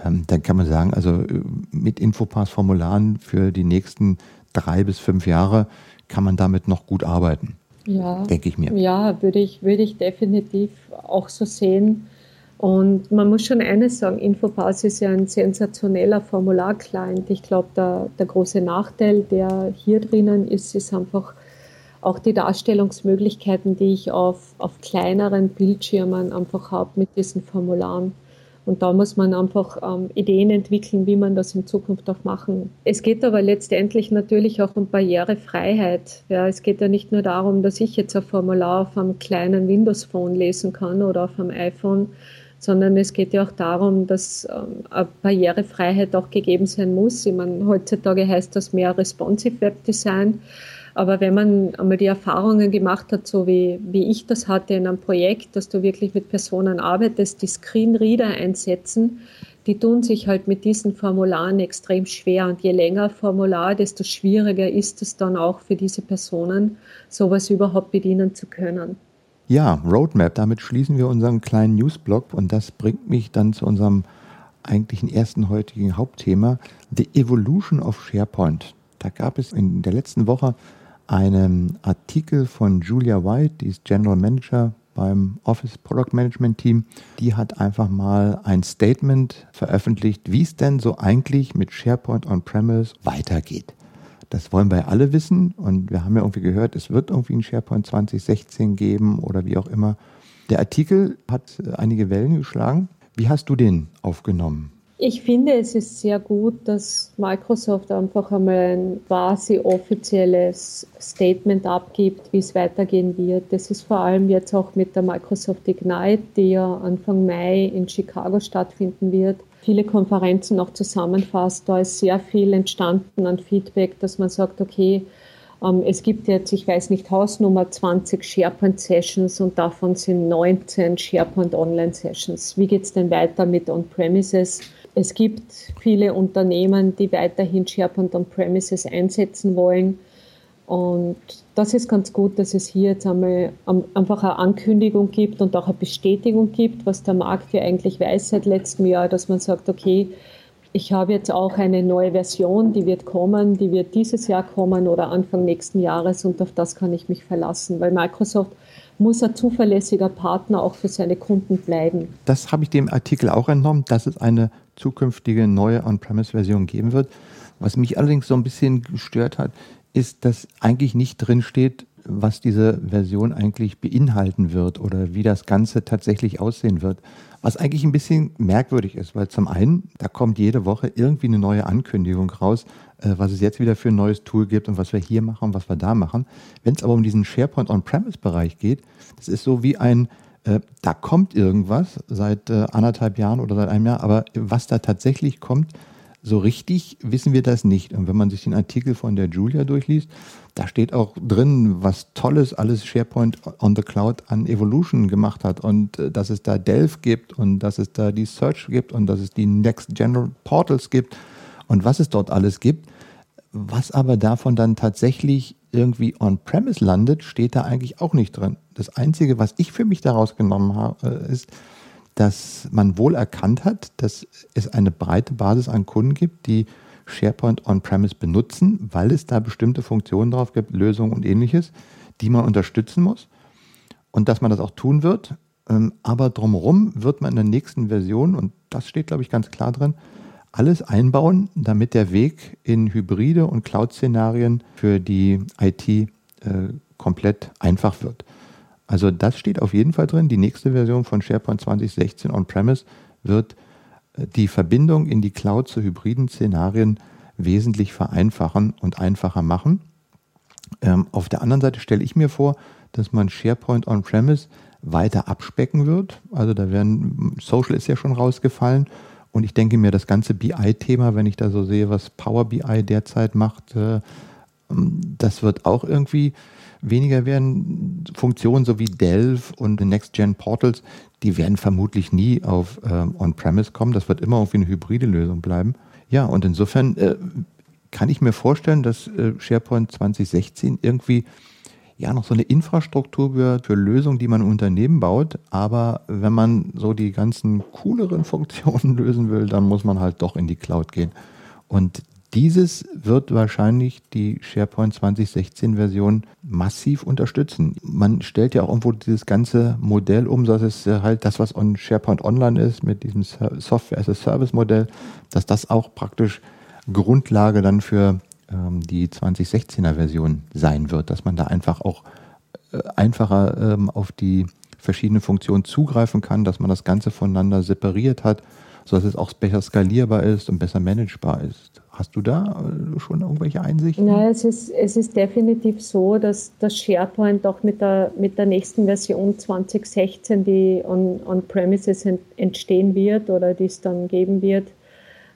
ähm, dann kann man sagen, also äh, mit Infopass-Formularen für die nächsten drei bis fünf Jahre kann man damit noch gut arbeiten. Ja, denke ich mir. Ja, würde ich, würde ich definitiv auch so sehen. Und man muss schon eines sagen, Infopass ist ja ein sensationeller Formular-Client. Ich glaube, der, der große Nachteil, der hier drinnen ist, ist einfach auch die Darstellungsmöglichkeiten, die ich auf, auf kleineren Bildschirmen einfach habe mit diesen Formularen. Und da muss man einfach ähm, Ideen entwickeln, wie man das in Zukunft auch machen. Es geht aber letztendlich natürlich auch um Barrierefreiheit. Ja, es geht ja nicht nur darum, dass ich jetzt ein Formular auf einem kleinen Windows Phone lesen kann oder auf einem iPhone, sondern es geht ja auch darum, dass ähm, eine Barrierefreiheit auch gegeben sein muss. Ich meine, heutzutage heißt das mehr Responsive Web Design. Aber wenn man einmal die Erfahrungen gemacht hat, so wie, wie ich das hatte in einem Projekt, dass du wirklich mit Personen arbeitest, die Screenreader einsetzen, die tun sich halt mit diesen Formularen extrem schwer. Und je länger Formular, desto schwieriger ist es dann auch für diese Personen, sowas überhaupt bedienen zu können. Ja, Roadmap, damit schließen wir unseren kleinen Newsblog und das bringt mich dann zu unserem eigentlichen ersten heutigen Hauptthema, The Evolution of SharePoint. Da gab es in der letzten Woche einen Artikel von Julia White, die ist General Manager beim Office Product Management Team. Die hat einfach mal ein Statement veröffentlicht, wie es denn so eigentlich mit SharePoint On-Premise weitergeht. Das wollen wir alle wissen und wir haben ja irgendwie gehört, es wird irgendwie ein SharePoint 2016 geben oder wie auch immer. Der Artikel hat einige Wellen geschlagen. Wie hast du den aufgenommen? Ich finde, es ist sehr gut, dass Microsoft einfach einmal ein quasi offizielles Statement abgibt, wie es weitergehen wird. Das ist vor allem jetzt auch mit der Microsoft Ignite, die ja Anfang Mai in Chicago stattfinden wird, viele Konferenzen auch zusammenfasst. Da ist sehr viel entstanden an Feedback, dass man sagt, okay, ähm, es gibt jetzt, ich weiß nicht, Hausnummer 20 SharePoint Sessions und davon sind 19 SharePoint Online Sessions. Wie geht es denn weiter mit On-Premises? Es gibt viele Unternehmen, die weiterhin SharePoint on-premises einsetzen wollen. Und das ist ganz gut, dass es hier jetzt einmal einfach eine Ankündigung gibt und auch eine Bestätigung gibt, was der Markt ja eigentlich weiß seit letztem Jahr, dass man sagt, okay, ich habe jetzt auch eine neue Version, die wird kommen, die wird dieses Jahr kommen oder Anfang nächsten Jahres und auf das kann ich mich verlassen, weil Microsoft muss ein zuverlässiger Partner auch für seine Kunden bleiben. Das habe ich dem Artikel auch entnommen, dass es eine zukünftige neue On-Premise-Version geben wird. Was mich allerdings so ein bisschen gestört hat, ist, dass eigentlich nicht drin steht, was diese Version eigentlich beinhalten wird oder wie das Ganze tatsächlich aussehen wird. Was eigentlich ein bisschen merkwürdig ist, weil zum einen, da kommt jede Woche irgendwie eine neue Ankündigung raus, äh, was es jetzt wieder für ein neues Tool gibt und was wir hier machen, was wir da machen. Wenn es aber um diesen SharePoint On-Premise-Bereich geht, das ist so wie ein äh, da kommt irgendwas seit äh, anderthalb Jahren oder seit einem Jahr, aber was da tatsächlich kommt, so richtig wissen wir das nicht. Und wenn man sich den Artikel von der Julia durchliest, da steht auch drin, was Tolles alles SharePoint on the Cloud an Evolution gemacht hat und äh, dass es da Delph gibt und dass es da die Search gibt und dass es die Next General Portals gibt und was es dort alles gibt. Was aber davon dann tatsächlich irgendwie on-premise landet, steht da eigentlich auch nicht drin. Das Einzige, was ich für mich daraus genommen habe, ist, dass man wohl erkannt hat, dass es eine breite Basis an Kunden gibt, die SharePoint on-premise benutzen, weil es da bestimmte Funktionen drauf gibt, Lösungen und ähnliches, die man unterstützen muss und dass man das auch tun wird. Ähm, aber drumherum wird man in der nächsten Version, und das steht, glaube ich, ganz klar drin, alles einbauen, damit der Weg in Hybride und Cloud-Szenarien für die IT äh, komplett einfach wird. Also das steht auf jeden Fall drin. Die nächste Version von SharePoint 2016 On-Premise wird äh, die Verbindung in die Cloud zu hybriden Szenarien wesentlich vereinfachen und einfacher machen. Ähm, auf der anderen Seite stelle ich mir vor, dass man SharePoint On-Premise weiter abspecken wird. Also da werden, Social ist ja schon rausgefallen. Und ich denke mir, das ganze BI-Thema, wenn ich da so sehe, was Power BI derzeit macht, äh, das wird auch irgendwie weniger werden. Funktionen so wie Delve und Next-Gen Portals, die werden vermutlich nie auf ähm, On-Premise kommen. Das wird immer irgendwie eine hybride Lösung bleiben. Ja, und insofern äh, kann ich mir vorstellen, dass äh, SharePoint 2016 irgendwie ja noch so eine Infrastruktur wird für Lösungen, die man im Unternehmen baut. Aber wenn man so die ganzen cooleren Funktionen lösen will, dann muss man halt doch in die Cloud gehen. Und dieses wird wahrscheinlich die SharePoint 2016 Version massiv unterstützen. Man stellt ja auch irgendwo dieses ganze Modell um, dass es halt das, was on SharePoint Online ist, mit diesem Software as a Service Modell, dass das auch praktisch Grundlage dann für ähm, die 2016er Version sein wird, dass man da einfach auch äh, einfacher ähm, auf die verschiedenen Funktionen zugreifen kann, dass man das Ganze voneinander separiert hat, sodass es auch besser skalierbar ist und besser managebar ist. Hast du da äh, schon irgendwelche Einsichten? Nein, es ist, es ist definitiv so, dass das SharePoint auch mit der, mit der nächsten Version 2016, die on, on entstehen wird oder die es dann geben wird,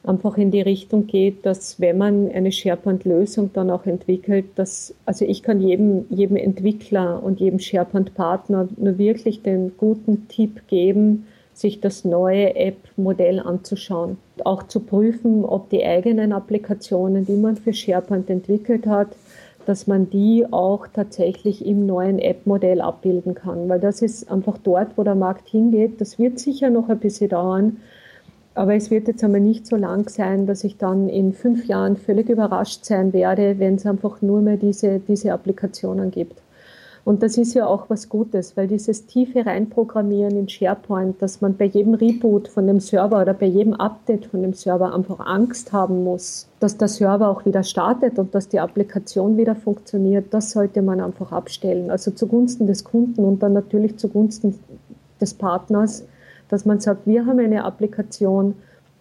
einfach in die Richtung geht, dass wenn man eine SharePoint-Lösung dann auch entwickelt, dass, also ich kann jedem, jedem Entwickler und jedem SharePoint-Partner nur wirklich den guten Tipp geben, sich das neue App-Modell anzuschauen. Auch zu prüfen, ob die eigenen Applikationen, die man für SharePoint entwickelt hat, dass man die auch tatsächlich im neuen App-Modell abbilden kann. Weil das ist einfach dort, wo der Markt hingeht. Das wird sicher noch ein bisschen dauern. Aber es wird jetzt einmal nicht so lang sein, dass ich dann in fünf Jahren völlig überrascht sein werde, wenn es einfach nur mehr diese, diese Applikationen gibt. Und das ist ja auch was Gutes, weil dieses tiefe Reinprogrammieren in SharePoint, dass man bei jedem Reboot von dem Server oder bei jedem Update von dem Server einfach Angst haben muss, dass der Server auch wieder startet und dass die Applikation wieder funktioniert, das sollte man einfach abstellen. Also zugunsten des Kunden und dann natürlich zugunsten des Partners, dass man sagt, wir haben eine Applikation,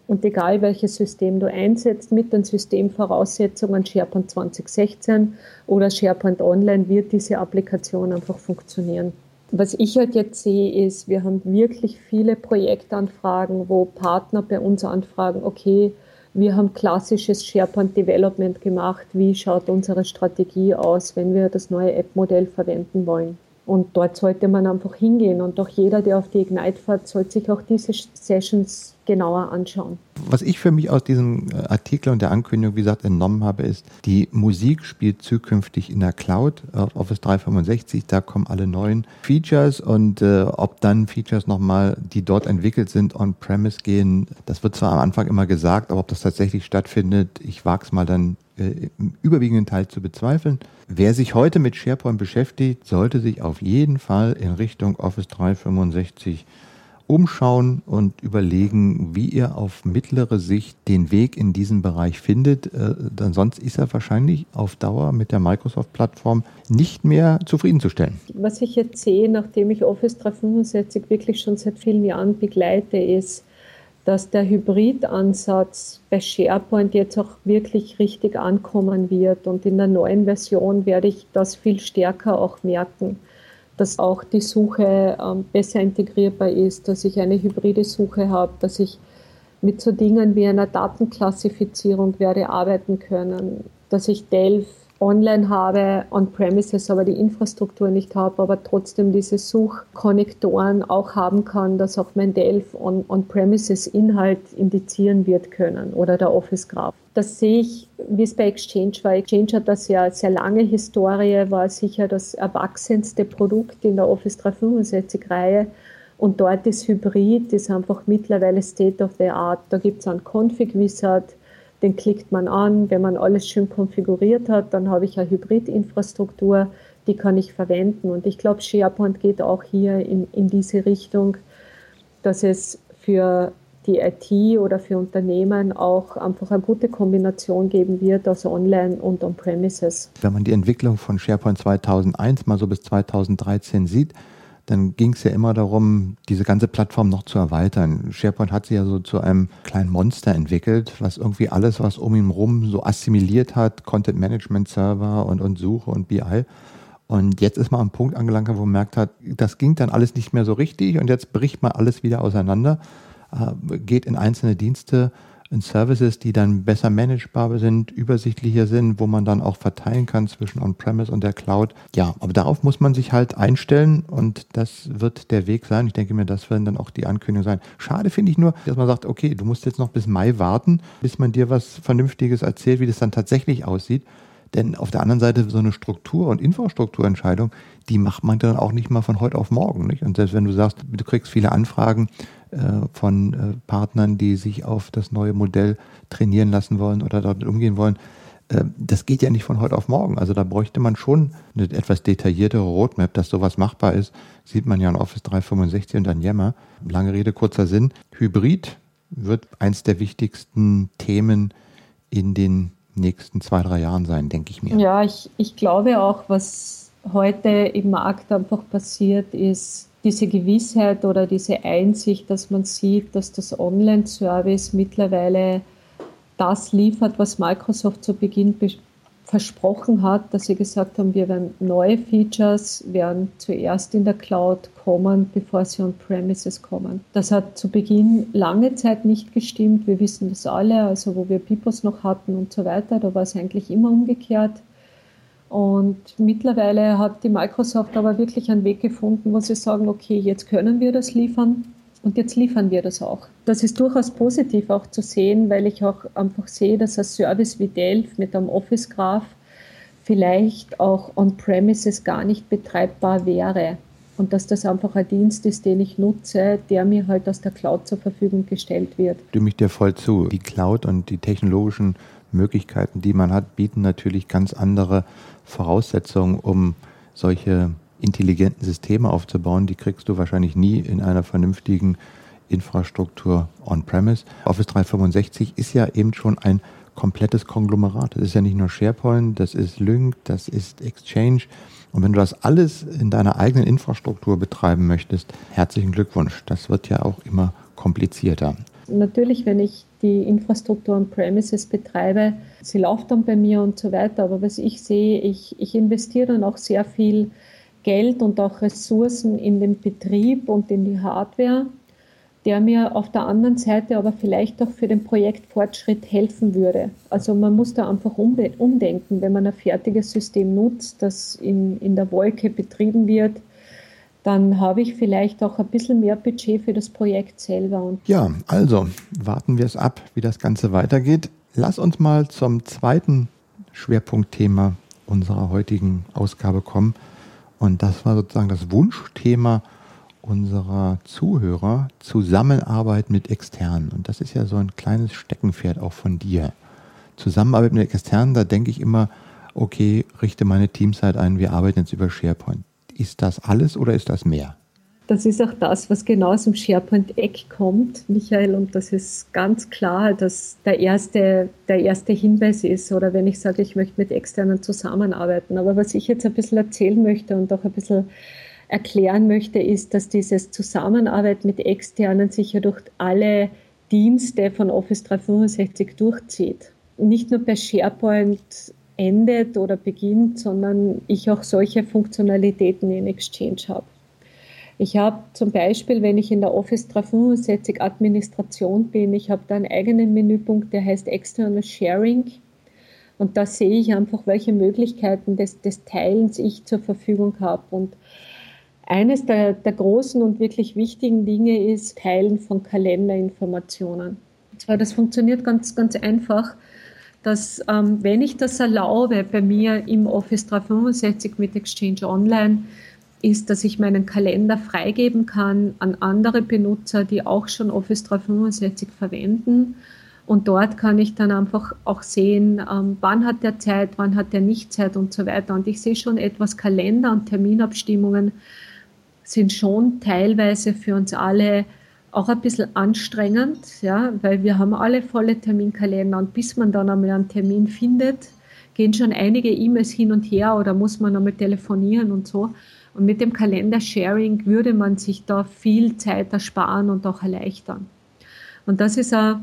und egal welches System du einsetzt, mit den Systemvoraussetzungen SharePoint 2016 oder SharePoint Online wird diese Applikation einfach funktionieren. Was ich halt jetzt sehe, ist, wir haben wirklich viele Projektanfragen, wo Partner bei uns anfragen, okay, wir haben klassisches SharePoint Development gemacht. Wie schaut unsere Strategie aus, wenn wir das neue App-Modell verwenden wollen? Und dort sollte man einfach hingehen. Und auch jeder, der auf die Ignite fährt, sollte sich auch diese Sessions genauer anschauen. Was ich für mich aus diesem äh, Artikel und der Ankündigung, wie gesagt, entnommen habe, ist, die Musik spielt zukünftig in der Cloud auf Office 365. Da kommen alle neuen Features und äh, ob dann Features nochmal, die dort entwickelt sind, on-premise gehen, das wird zwar am Anfang immer gesagt, aber ob das tatsächlich stattfindet, ich wage es mal dann äh, im überwiegenden Teil zu bezweifeln. Wer sich heute mit SharePoint beschäftigt, sollte sich auf jeden Fall in Richtung Office 365 umschauen und überlegen, wie ihr auf mittlere Sicht den Weg in diesen Bereich findet. Äh, denn sonst ist er wahrscheinlich auf Dauer mit der Microsoft-Plattform nicht mehr zufriedenzustellen. Was ich jetzt sehe, nachdem ich Office 365 wirklich schon seit vielen Jahren begleite, ist, dass der Hybridansatz bei SharePoint jetzt auch wirklich richtig ankommen wird. Und in der neuen Version werde ich das viel stärker auch merken, dass auch die Suche ähm, besser integrierbar ist, dass ich eine hybride Suche habe, dass ich mit so Dingen wie einer Datenklassifizierung werde arbeiten können, dass ich Delphi online habe, on-premises aber die Infrastruktur nicht habe, aber trotzdem diese Suchkonnektoren auch haben kann, dass auch mein Delph on-premises on Inhalt indizieren wird können oder der Office Graph. Das sehe ich, wie es bei Exchange war. Exchange hat das ja sehr lange Historie, war sicher das erwachsenste Produkt in der Office 365-Reihe. Und dort ist Hybrid, ist einfach mittlerweile State of the Art. Da gibt es einen Config Wizard, den klickt man an. Wenn man alles schön konfiguriert hat, dann habe ich eine Hybridinfrastruktur, die kann ich verwenden. Und ich glaube, SharePoint geht auch hier in, in diese Richtung, dass es für die IT oder für Unternehmen auch einfach eine gute Kombination geben wird aus Online und On-Premises. Wenn man die Entwicklung von SharePoint 2001 mal so bis 2013 sieht, dann ging es ja immer darum, diese ganze Plattform noch zu erweitern. SharePoint hat sich ja so zu einem kleinen Monster entwickelt, was irgendwie alles, was um ihn rum so assimiliert hat, Content Management Server und, und Suche und BI. Und jetzt ist man am Punkt angelangt, wo man merkt hat, das ging dann alles nicht mehr so richtig und jetzt bricht man alles wieder auseinander, äh, geht in einzelne Dienste, Services, die dann besser managebar sind, übersichtlicher sind, wo man dann auch verteilen kann zwischen On-Premise und der Cloud. Ja, aber darauf muss man sich halt einstellen und das wird der Weg sein. Ich denke mir, das werden dann auch die Ankündigungen sein. Schade finde ich nur, dass man sagt, okay, du musst jetzt noch bis Mai warten, bis man dir was Vernünftiges erzählt, wie das dann tatsächlich aussieht. Denn auf der anderen Seite so eine Struktur- und Infrastrukturentscheidung, die macht man dann auch nicht mal von heute auf morgen. Nicht? Und selbst wenn du sagst, du kriegst viele Anfragen äh, von äh, Partnern, die sich auf das neue Modell trainieren lassen wollen oder dort umgehen wollen, äh, das geht ja nicht von heute auf morgen. Also da bräuchte man schon eine etwas detailliertere Roadmap, dass sowas machbar ist. Sieht man ja in Office 365 und an Yammer. Lange Rede, kurzer Sinn. Hybrid wird eins der wichtigsten Themen in den nächsten zwei, drei Jahren sein, denke ich mir. Ja, ich, ich glaube auch, was heute im Markt einfach passiert, ist diese Gewissheit oder diese Einsicht, dass man sieht, dass das Online-Service mittlerweile das liefert, was Microsoft zu Beginn versprochen hat, dass sie gesagt haben, wir werden neue Features, werden zuerst in der Cloud kommen, bevor sie on-premises kommen. Das hat zu Beginn lange Zeit nicht gestimmt. Wir wissen das alle, also wo wir Pipos noch hatten und so weiter, da war es eigentlich immer umgekehrt. Und mittlerweile hat die Microsoft aber wirklich einen Weg gefunden, wo sie sagen, okay, jetzt können wir das liefern und jetzt liefern wir das auch. Das ist durchaus positiv auch zu sehen, weil ich auch einfach sehe, dass ein Service wie Delphi mit einem Office Graph vielleicht auch on-premises gar nicht betreibbar wäre. Und dass das einfach ein Dienst ist, den ich nutze, der mir halt aus der Cloud zur Verfügung gestellt wird. Stimme ich dir voll zu. Die Cloud und die technologischen Möglichkeiten, die man hat, bieten natürlich ganz andere Voraussetzungen, um solche intelligenten Systeme aufzubauen, die kriegst du wahrscheinlich nie in einer vernünftigen Infrastruktur on-premise. Office 365 ist ja eben schon ein komplettes Konglomerat. Das ist ja nicht nur SharePoint, das ist Lync, das ist Exchange. Und wenn du das alles in deiner eigenen Infrastruktur betreiben möchtest, herzlichen Glückwunsch. Das wird ja auch immer komplizierter. Natürlich, wenn ich die Infrastruktur on-premises betreibe, sie läuft dann bei mir und so weiter. Aber was ich sehe, ich, ich investiere dann auch sehr viel Geld und auch Ressourcen in den Betrieb und in die Hardware, der mir auf der anderen Seite aber vielleicht auch für den Projektfortschritt helfen würde. Also man muss da einfach umdenken, wenn man ein fertiges System nutzt, das in, in der Wolke betrieben wird, dann habe ich vielleicht auch ein bisschen mehr Budget für das Projekt selber. ja, also warten wir es ab, wie das Ganze weitergeht. Lass uns mal zum zweiten Schwerpunktthema unserer heutigen Ausgabe kommen. Und das war sozusagen das Wunschthema unserer Zuhörer, Zusammenarbeit mit Externen. Und das ist ja so ein kleines Steckenpferd auch von dir. Zusammenarbeit mit Externen, da denke ich immer, okay, richte meine Teamzeit ein, wir arbeiten jetzt über SharePoint. Ist das alles oder ist das mehr? Das ist auch das, was genau aus dem SharePoint-Eck kommt, Michael, und das ist ganz klar, dass der erste, der erste Hinweis ist, oder wenn ich sage, ich möchte mit externen zusammenarbeiten. Aber was ich jetzt ein bisschen erzählen möchte und auch ein bisschen erklären möchte, ist, dass dieses Zusammenarbeit mit externen sich ja durch alle Dienste von Office 365 durchzieht. Nicht nur bei SharePoint endet oder beginnt, sondern ich auch solche Funktionalitäten in Exchange habe. Ich habe zum Beispiel, wenn ich in der Office 365 Administration bin, ich habe da einen eigenen Menüpunkt, der heißt External Sharing. Und da sehe ich einfach, welche Möglichkeiten des, des Teilens ich zur Verfügung habe. Und eines der, der großen und wirklich wichtigen Dinge ist Teilen von Kalenderinformationen. Und zwar, das funktioniert ganz, ganz einfach, dass ähm, wenn ich das erlaube bei mir im Office 365 mit Exchange Online, ist, dass ich meinen Kalender freigeben kann an andere Benutzer, die auch schon Office 365 verwenden. Und dort kann ich dann einfach auch sehen, ähm, wann hat der Zeit, wann hat der nicht Zeit und so weiter. Und ich sehe schon etwas Kalender und Terminabstimmungen sind schon teilweise für uns alle auch ein bisschen anstrengend, ja, weil wir haben alle volle Terminkalender und bis man dann einmal einen Termin findet, gehen schon einige E-Mails hin und her oder muss man einmal telefonieren und so. Und mit dem Kalender-Sharing würde man sich da viel Zeit ersparen und auch erleichtern. Und das ist eine,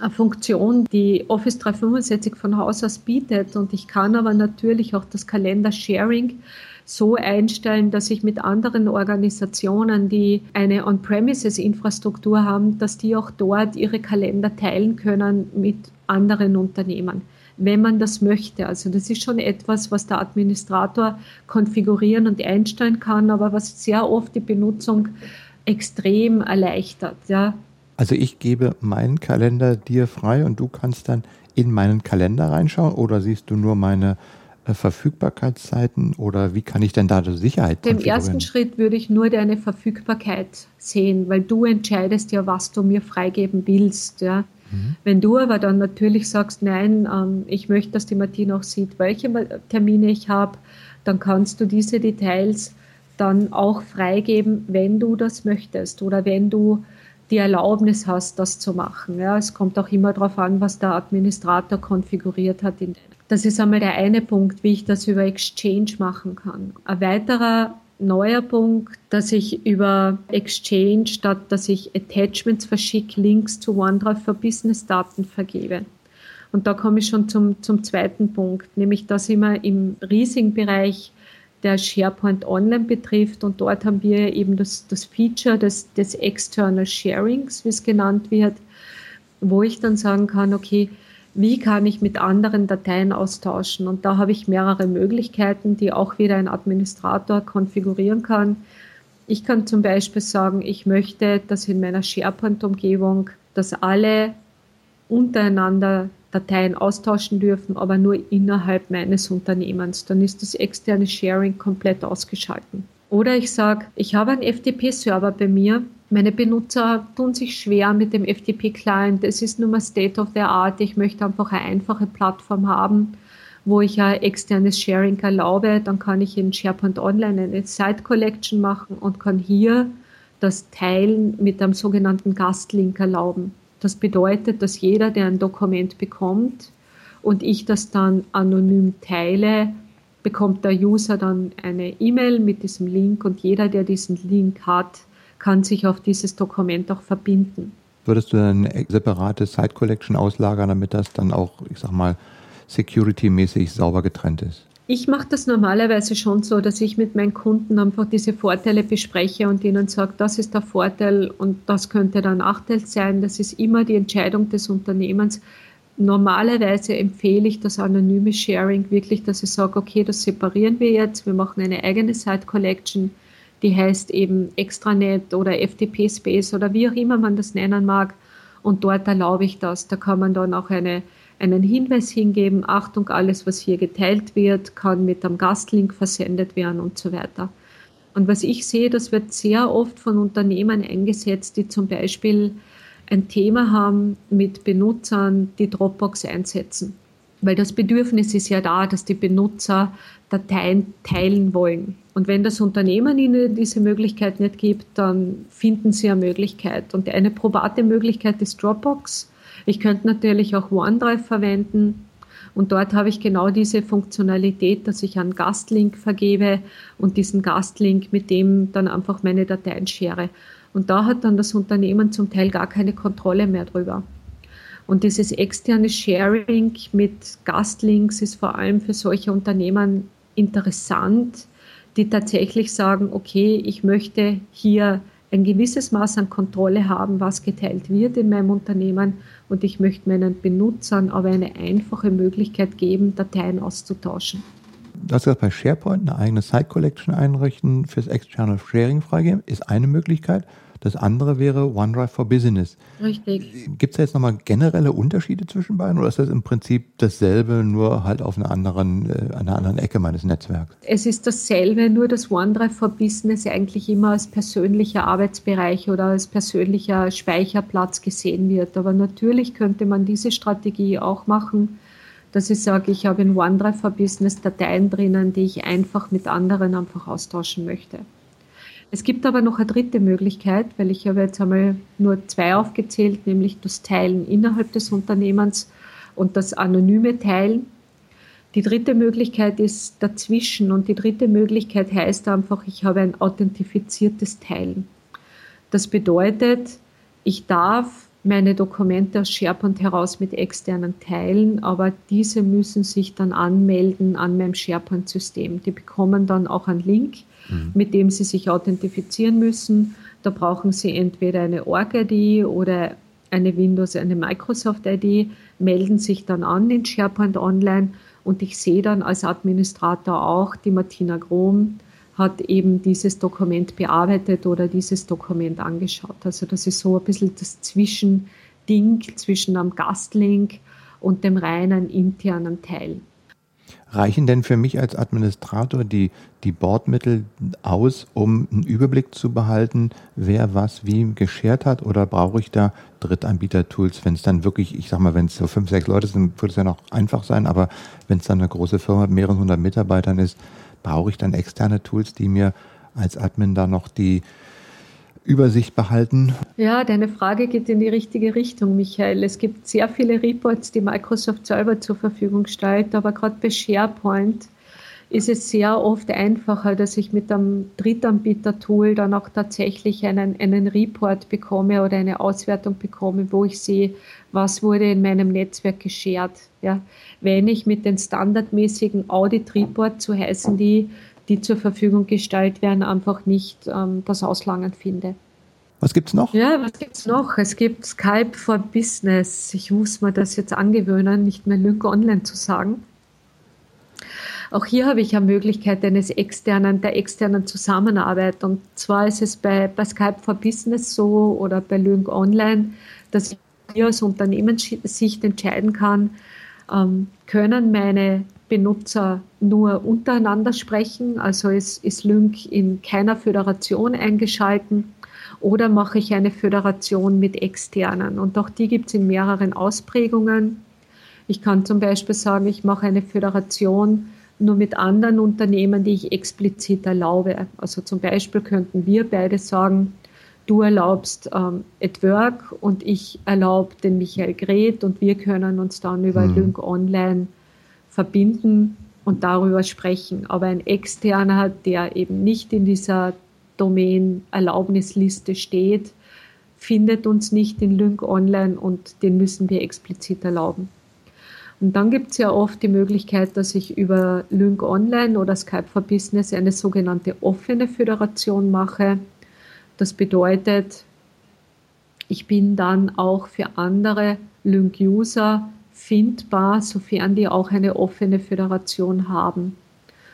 eine Funktion, die Office 365 von Haus aus bietet. Und ich kann aber natürlich auch das Kalender-Sharing so einstellen, dass ich mit anderen Organisationen, die eine On-Premises-Infrastruktur haben, dass die auch dort ihre Kalender teilen können mit anderen Unternehmen wenn man das möchte. Also das ist schon etwas, was der Administrator konfigurieren und einstellen kann, aber was sehr oft die Benutzung extrem erleichtert. Ja. Also ich gebe meinen Kalender dir frei und du kannst dann in meinen Kalender reinschauen oder siehst du nur meine äh, Verfügbarkeitszeiten oder wie kann ich denn da die Sicherheit Im ersten Schritt würde ich nur deine Verfügbarkeit sehen, weil du entscheidest ja, was du mir freigeben willst. Ja. Mhm. Wenn du aber dann natürlich sagst, nein, ähm, ich möchte, dass die Martina auch sieht, welche Termine ich habe, dann kannst du diese Details dann auch freigeben, wenn du das möchtest oder wenn du die Erlaubnis hast, das zu machen. Ja, es kommt auch immer darauf an, was der Administrator konfiguriert hat. Das ist einmal der eine Punkt, wie ich das über Exchange machen kann. Ein weiterer neuer Punkt, dass ich über Exchange, statt dass ich Attachments verschicke, Links zu OneDrive für Business-Daten vergebe. Und da komme ich schon zum, zum zweiten Punkt, nämlich dass immer im riesigen Bereich der SharePoint Online betrifft. Und dort haben wir eben das, das Feature des, des External Sharings, wie es genannt wird, wo ich dann sagen kann, okay, wie kann ich mit anderen Dateien austauschen. Und da habe ich mehrere Möglichkeiten, die auch wieder ein Administrator konfigurieren kann. Ich kann zum Beispiel sagen, ich möchte, dass in meiner SharePoint-Umgebung, dass alle untereinander Dateien austauschen dürfen, aber nur innerhalb meines Unternehmens. Dann ist das externe Sharing komplett ausgeschalten. Oder ich sage, ich habe einen FTP-Server bei mir. Meine Benutzer tun sich schwer mit dem FTP-Client. Es ist nun mal State of the Art. Ich möchte einfach eine einfache Plattform haben, wo ich ein externes Sharing erlaube. Dann kann ich in SharePoint Online eine Site Collection machen und kann hier das Teilen mit einem sogenannten Gastlink erlauben. Das bedeutet, dass jeder, der ein Dokument bekommt und ich das dann anonym teile, bekommt der User dann eine E-Mail mit diesem Link und jeder, der diesen Link hat, kann sich auf dieses Dokument auch verbinden. Würdest du dann eine separate Site Collection auslagern, damit das dann auch, ich sag mal, security-mäßig sauber getrennt ist? Ich mache das normalerweise schon so, dass ich mit meinen Kunden einfach diese Vorteile bespreche und ihnen sage, das ist der Vorteil und das könnte der Nachteil sein. Das ist immer die Entscheidung des Unternehmens. Normalerweise empfehle ich das anonyme Sharing wirklich, dass ich sage, okay, das separieren wir jetzt, wir machen eine eigene Site Collection, die heißt eben Extranet oder FTP Space oder wie auch immer man das nennen mag. Und dort erlaube ich das. Da kann man dann auch eine, einen Hinweis hingeben, Achtung, alles, was hier geteilt wird, kann mit einem Gastlink versendet werden und so weiter. Und was ich sehe, das wird sehr oft von Unternehmen eingesetzt, die zum Beispiel ein Thema haben mit Benutzern, die Dropbox einsetzen. Weil das Bedürfnis ist ja da, dass die Benutzer Dateien teilen wollen. Und wenn das Unternehmen ihnen diese Möglichkeit nicht gibt, dann finden sie eine Möglichkeit. Und eine probate Möglichkeit ist Dropbox. Ich könnte natürlich auch OneDrive verwenden. Und dort habe ich genau diese Funktionalität, dass ich einen Gastlink vergebe und diesen Gastlink mit dem dann einfach meine Dateien schere. Und da hat dann das Unternehmen zum Teil gar keine Kontrolle mehr drüber. Und dieses externe Sharing mit Gastlinks ist vor allem für solche Unternehmen interessant, die tatsächlich sagen, okay, ich möchte hier ein gewisses Maß an Kontrolle haben, was geteilt wird in meinem Unternehmen und ich möchte meinen Benutzern aber eine einfache Möglichkeit geben, Dateien auszutauschen. Du hast gesagt, bei SharePoint eine eigene Site Collection einrichten fürs External Sharing freigeben, ist eine Möglichkeit. Das andere wäre OneDrive for Business. Richtig. Gibt es da jetzt nochmal generelle Unterschiede zwischen beiden oder ist das im Prinzip dasselbe, nur halt auf einer anderen, äh, einer anderen Ecke meines Netzwerks? Es ist dasselbe, nur dass OneDrive for Business eigentlich immer als persönlicher Arbeitsbereich oder als persönlicher Speicherplatz gesehen wird. Aber natürlich könnte man diese Strategie auch machen, dass ich sage, ich habe in OneDrive for Business Dateien drinnen, die ich einfach mit anderen einfach austauschen möchte. Es gibt aber noch eine dritte Möglichkeit, weil ich habe jetzt einmal nur zwei aufgezählt, nämlich das Teilen innerhalb des Unternehmens und das anonyme Teilen. Die dritte Möglichkeit ist dazwischen und die dritte Möglichkeit heißt einfach, ich habe ein authentifiziertes Teilen. Das bedeutet, ich darf meine Dokumente aus SharePoint heraus mit externen teilen, aber diese müssen sich dann anmelden an meinem SharePoint-System. Die bekommen dann auch einen Link, mhm. mit dem sie sich authentifizieren müssen. Da brauchen sie entweder eine Org-ID oder eine Windows, eine Microsoft-ID, melden sich dann an in SharePoint Online und ich sehe dann als Administrator auch, die Martina Grom hat eben dieses Dokument bearbeitet oder dieses Dokument angeschaut. Also das ist so ein bisschen das Zwischending zwischen einem Gastlink und dem reinen internen Teil. Reichen denn für mich als Administrator die, die Bordmittel aus, um einen Überblick zu behalten, wer was wie geschert hat? Oder brauche ich da Drittanbieter-Tools, wenn es dann wirklich, ich sag mal, wenn es so fünf, sechs Leute sind, würde es ja noch einfach sein, aber wenn es dann eine große Firma mit mehreren hundert Mitarbeitern ist, brauche ich dann externe Tools, die mir als Admin da noch die Übersicht behalten? Ja, deine Frage geht in die richtige Richtung, Michael. Es gibt sehr viele Reports, die Microsoft selber zur Verfügung stellt, aber gerade bei SharePoint ist es sehr oft einfacher, dass ich mit einem Drittanbieter-Tool dann auch tatsächlich einen, einen Report bekomme oder eine Auswertung bekomme, wo ich sehe, was wurde in meinem Netzwerk geshared. Ja. Wenn ich mit den standardmäßigen Audit-Reports, so heißen die, die zur Verfügung gestellt werden, einfach nicht ähm, das Auslangen finde. Was gibt es noch? Ja, was gibt es noch? Es gibt Skype for Business. Ich muss mir das jetzt angewöhnen, nicht mehr Lync Online zu sagen. Auch hier habe ich eine Möglichkeit eines externen, der externen Zusammenarbeit. Und zwar ist es bei, bei Skype for Business so oder bei Lync Online, dass ich hier als Unternehmenssicht entscheiden kann, ähm, können meine Benutzer nur untereinander sprechen, also ist, ist Lync in keiner Föderation eingeschalten oder mache ich eine Föderation mit externen. Und auch die gibt es in mehreren Ausprägungen. Ich kann zum Beispiel sagen, ich mache eine Föderation nur mit anderen Unternehmen, die ich explizit erlaube. Also zum Beispiel könnten wir beide sagen, du erlaubst ähm, at Work und ich erlaube den Michael Gret und wir können uns dann über mhm. Lync Online verbinden und darüber sprechen. Aber ein externer, der eben nicht in dieser Domain-Erlaubnisliste steht, findet uns nicht in Lync Online und den müssen wir explizit erlauben. Und dann gibt es ja oft die Möglichkeit, dass ich über Lync Online oder Skype for Business eine sogenannte offene Föderation mache. Das bedeutet, ich bin dann auch für andere Lync-User findbar, sofern die auch eine offene Föderation haben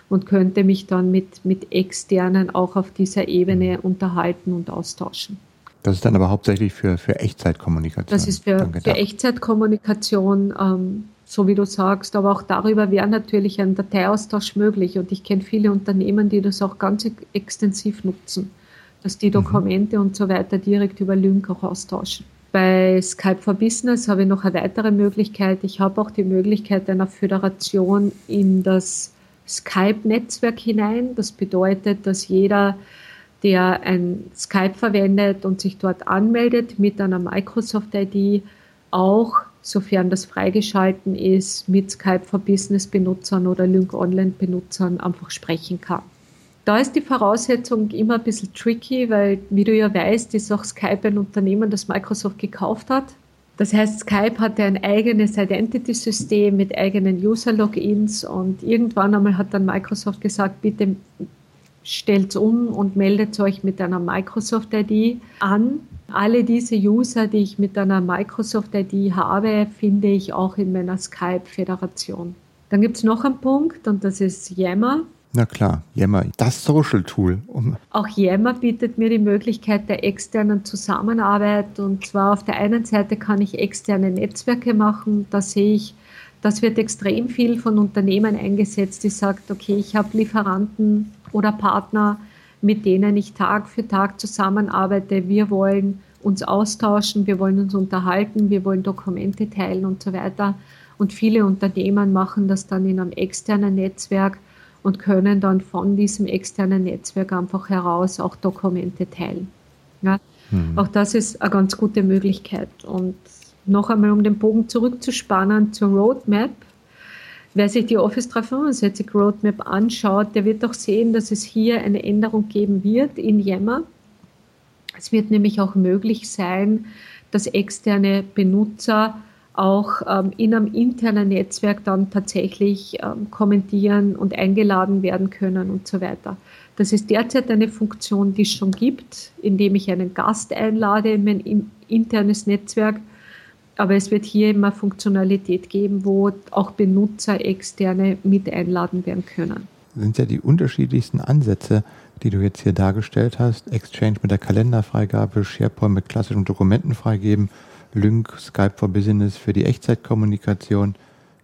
und könnte mich dann mit, mit externen auch auf dieser Ebene mhm. unterhalten und austauschen. Das ist dann aber hauptsächlich für, für Echtzeitkommunikation. Das ist für, für Echtzeitkommunikation, ähm, so wie du sagst, aber auch darüber wäre natürlich ein Dateiaustausch möglich. Und ich kenne viele Unternehmen, die das auch ganz extensiv nutzen, dass die mhm. Dokumente mhm. und so weiter direkt über Lync auch austauschen. Bei Skype for Business habe ich noch eine weitere Möglichkeit. Ich habe auch die Möglichkeit einer Föderation in das Skype-Netzwerk hinein. Das bedeutet, dass jeder, der ein Skype verwendet und sich dort anmeldet mit einer Microsoft-ID, auch, sofern das freigeschalten ist, mit Skype for Business-Benutzern oder Lync Online-Benutzern einfach sprechen kann. Da ist die Voraussetzung immer ein bisschen tricky, weil, wie du ja weißt, ist auch Skype ein Unternehmen, das Microsoft gekauft hat. Das heißt, Skype hatte ein eigenes Identity-System mit eigenen User-Logins und irgendwann einmal hat dann Microsoft gesagt, bitte stellt um und meldet euch mit einer Microsoft-ID an. Alle diese User, die ich mit einer Microsoft-ID habe, finde ich auch in meiner Skype-Föderation. Dann gibt es noch einen Punkt und das ist Yammer. Na klar, Yammer, das Social Tool. Um Auch Yammer bietet mir die Möglichkeit der externen Zusammenarbeit. Und zwar auf der einen Seite kann ich externe Netzwerke machen. Da sehe ich, das wird extrem viel von Unternehmen eingesetzt, die sagt, okay, ich habe Lieferanten oder Partner, mit denen ich Tag für Tag zusammenarbeite. Wir wollen uns austauschen, wir wollen uns unterhalten, wir wollen Dokumente teilen und so weiter. Und viele Unternehmen machen das dann in einem externen Netzwerk und können dann von diesem externen Netzwerk einfach heraus auch Dokumente teilen. Ja? Mhm. Auch das ist eine ganz gute Möglichkeit. Und noch einmal, um den Bogen zurückzuspannen zur Roadmap. Wer sich die Office 365 Roadmap anschaut, der wird auch sehen, dass es hier eine Änderung geben wird in Yammer. Es wird nämlich auch möglich sein, dass externe Benutzer auch ähm, in einem internen Netzwerk dann tatsächlich ähm, kommentieren und eingeladen werden können und so weiter. Das ist derzeit eine Funktion, die es schon gibt, indem ich einen Gast einlade in mein in, internes Netzwerk. Aber es wird hier immer Funktionalität geben, wo auch Benutzer externe mit einladen werden können. Das sind ja die unterschiedlichsten Ansätze, die du jetzt hier dargestellt hast. Exchange mit der Kalenderfreigabe, SharePoint mit klassischen Dokumenten freigeben, Lync, Skype for Business für die Echtzeitkommunikation,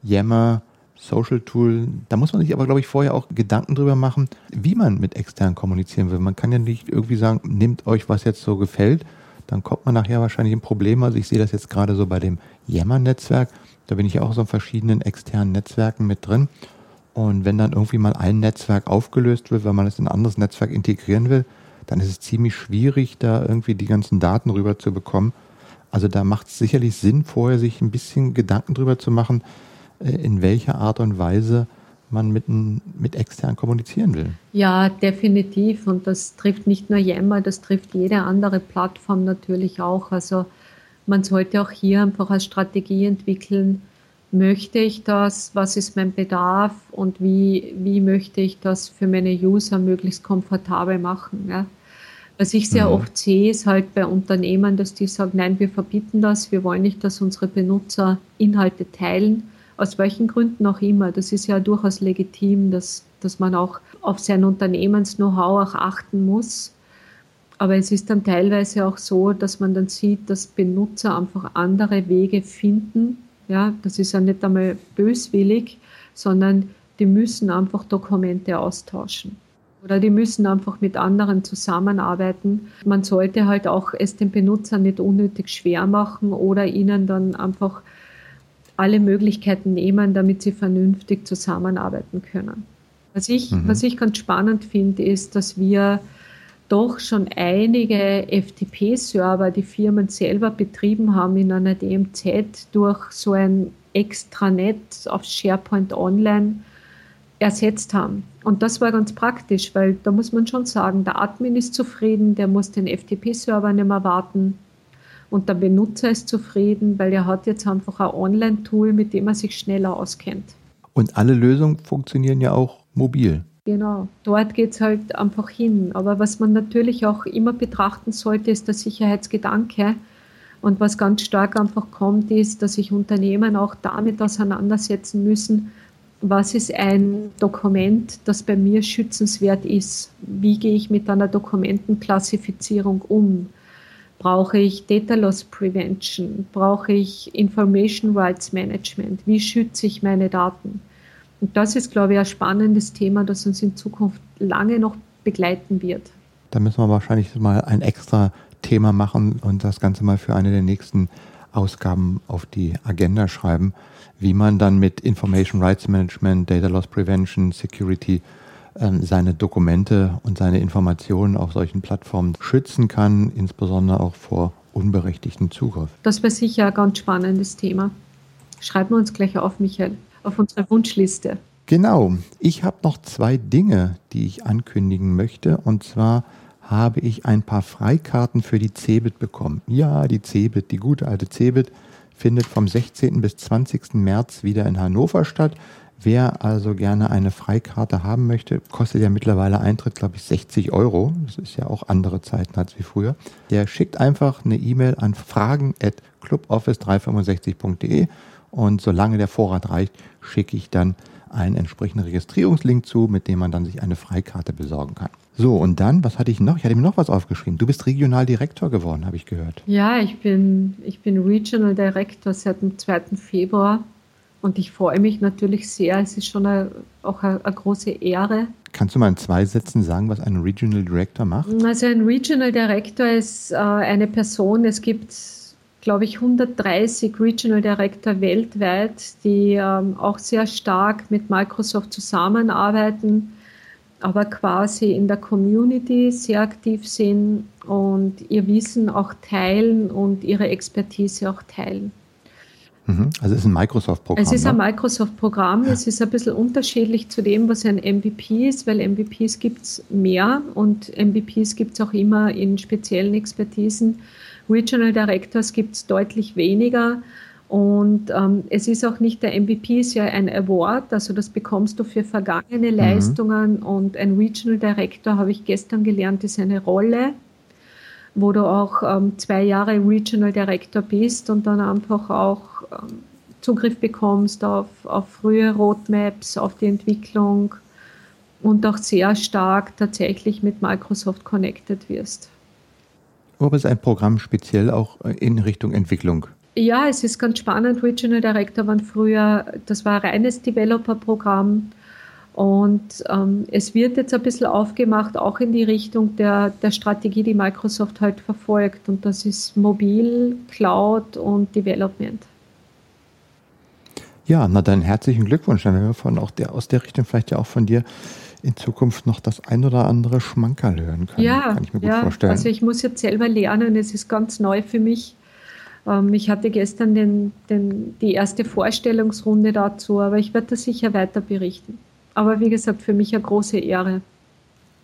Yammer, Social Tool. Da muss man sich aber, glaube ich, vorher auch Gedanken drüber machen, wie man mit extern kommunizieren will. Man kann ja nicht irgendwie sagen, nehmt euch, was jetzt so gefällt. Dann kommt man nachher wahrscheinlich ein Problem. Also ich sehe das jetzt gerade so bei dem Yammer-Netzwerk. Da bin ich auch so in verschiedenen externen Netzwerken mit drin. Und wenn dann irgendwie mal ein Netzwerk aufgelöst wird, weil man es in ein anderes Netzwerk integrieren will, dann ist es ziemlich schwierig, da irgendwie die ganzen Daten rüber zu bekommen. Also da macht es sicherlich Sinn, vorher sich ein bisschen Gedanken drüber zu machen, äh, in welcher Art und Weise man mit, mit extern kommunizieren will. Ja, definitiv. Und das trifft nicht nur Yammer, das trifft jede andere Plattform natürlich auch. Also man sollte auch hier einfach eine Strategie entwickeln. Möchte ich das? Was ist mein Bedarf? Und wie, wie möchte ich das für meine User möglichst komfortabel machen? Ja? Was ich sehr mhm. oft sehe, ist halt bei Unternehmen, dass die sagen, nein, wir verbieten das, wir wollen nicht, dass unsere Benutzer Inhalte teilen, aus welchen Gründen auch immer. Das ist ja durchaus legitim, dass, dass man auch auf sein Unternehmens-Know-how auch achten muss. Aber es ist dann teilweise auch so, dass man dann sieht, dass Benutzer einfach andere Wege finden. Ja, das ist ja nicht einmal böswillig, sondern die müssen einfach Dokumente austauschen oder die müssen einfach mit anderen zusammenarbeiten. Man sollte halt auch es den Benutzern nicht unnötig schwer machen oder ihnen dann einfach alle Möglichkeiten nehmen, damit sie vernünftig zusammenarbeiten können. Was ich, mhm. was ich ganz spannend finde, ist, dass wir doch schon einige FTP-Server, die Firmen selber betrieben haben in einer DMZ durch so ein Extranet auf SharePoint Online ersetzt haben. Und das war ganz praktisch, weil da muss man schon sagen, der Admin ist zufrieden, der muss den FTP-Server nicht mehr warten. Und der Benutzer ist zufrieden, weil er hat jetzt einfach ein Online-Tool, mit dem er sich schneller auskennt. Und alle Lösungen funktionieren ja auch mobil. Genau, dort geht es halt einfach hin. Aber was man natürlich auch immer betrachten sollte, ist der Sicherheitsgedanke. Und was ganz stark einfach kommt, ist, dass sich Unternehmen auch damit auseinandersetzen müssen, was ist ein Dokument, das bei mir schützenswert ist? Wie gehe ich mit einer Dokumentenklassifizierung um? Brauche ich Data Loss Prevention? Brauche ich Information Rights Management? Wie schütze ich meine Daten? Und das ist, glaube ich, ein spannendes Thema, das uns in Zukunft lange noch begleiten wird. Da müssen wir wahrscheinlich mal ein extra Thema machen und das Ganze mal für eine der nächsten Ausgaben auf die Agenda schreiben wie man dann mit Information Rights Management, Data Loss Prevention, Security ähm, seine Dokumente und seine Informationen auf solchen Plattformen schützen kann, insbesondere auch vor unberechtigten Zugriff. Das wäre sicher ein ganz spannendes Thema. Schreiben wir uns gleich auf, Michael, auf unsere Wunschliste. Genau. Ich habe noch zwei Dinge, die ich ankündigen möchte. Und zwar habe ich ein paar Freikarten für die CeBIT bekommen. Ja, die CeBIT, die gute alte CeBIT findet vom 16. bis 20. März wieder in Hannover statt. Wer also gerne eine Freikarte haben möchte, kostet ja mittlerweile Eintritt, glaube ich, 60 Euro. Das ist ja auch andere Zeiten als wie früher. Der schickt einfach eine E-Mail an fragen at cluboffice365.de und solange der Vorrat reicht, schicke ich dann einen entsprechenden Registrierungslink zu, mit dem man dann sich eine Freikarte besorgen kann. So, und dann, was hatte ich noch? Ich hatte mir noch was aufgeschrieben. Du bist Regionaldirektor geworden, habe ich gehört. Ja, ich bin, ich bin Regional Director seit dem 2. Februar und ich freue mich natürlich sehr. Es ist schon eine, auch eine, eine, große Ehre. Kannst du mal in zwei Sätzen sagen, was ein Regional Director macht? Also ein Regional Director ist äh, eine Person, es gibt glaube ich, 130 Regional Director weltweit, die ähm, auch sehr stark mit Microsoft zusammenarbeiten, aber quasi in der Community sehr aktiv sind und ihr Wissen auch teilen und ihre Expertise auch teilen. Mhm. Also es ist ein Microsoft-Programm. Es ist ein ne? Microsoft-Programm. Ja. Es ist ein bisschen unterschiedlich zu dem, was ein MVP ist, weil MVPs gibt es mehr und MVPs gibt es auch immer in speziellen Expertisen. Regional Directors gibt es deutlich weniger. Und ähm, es ist auch nicht, der MVP ist ja ein Award, also das bekommst du für vergangene mhm. Leistungen und ein Regional Director, habe ich gestern gelernt, ist eine Rolle, wo du auch ähm, zwei Jahre Regional Director bist und dann einfach auch ähm, Zugriff bekommst auf, auf frühe Roadmaps, auf die Entwicklung und auch sehr stark tatsächlich mit Microsoft connected wirst. Aber es ist ein Programm speziell auch äh, in Richtung Entwicklung. Ja, es ist ganz spannend. Regional Director waren früher, das war ein reines Developer-Programm. Und ähm, es wird jetzt ein bisschen aufgemacht, auch in die Richtung der, der Strategie, die Microsoft halt verfolgt. Und das ist Mobil, Cloud und Development. Ja, na dann herzlichen Glückwunsch. Dann werden wir von auch der, aus der Richtung vielleicht ja auch von dir in Zukunft noch das ein oder andere Schmankerl hören können. Ja, Kann ich mir gut ja, vorstellen. Also ich muss jetzt selber lernen, es ist ganz neu für mich. Ähm, ich hatte gestern den, den, die erste Vorstellungsrunde dazu, aber ich werde da sicher weiter berichten. Aber wie gesagt, für mich eine große Ehre.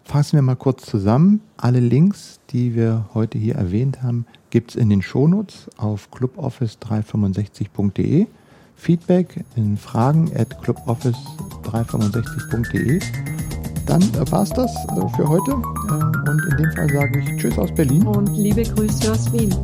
Fassen wir mal kurz zusammen. Alle Links, die wir heute hier erwähnt haben, gibt es in den Shownotes auf cluboffice365.de. Feedback in Fragen at cluboffice365.de. Dann war es das äh, für heute. Äh, und in dem Fall sage ich Tschüss aus Berlin. Und liebe Grüße aus Wien.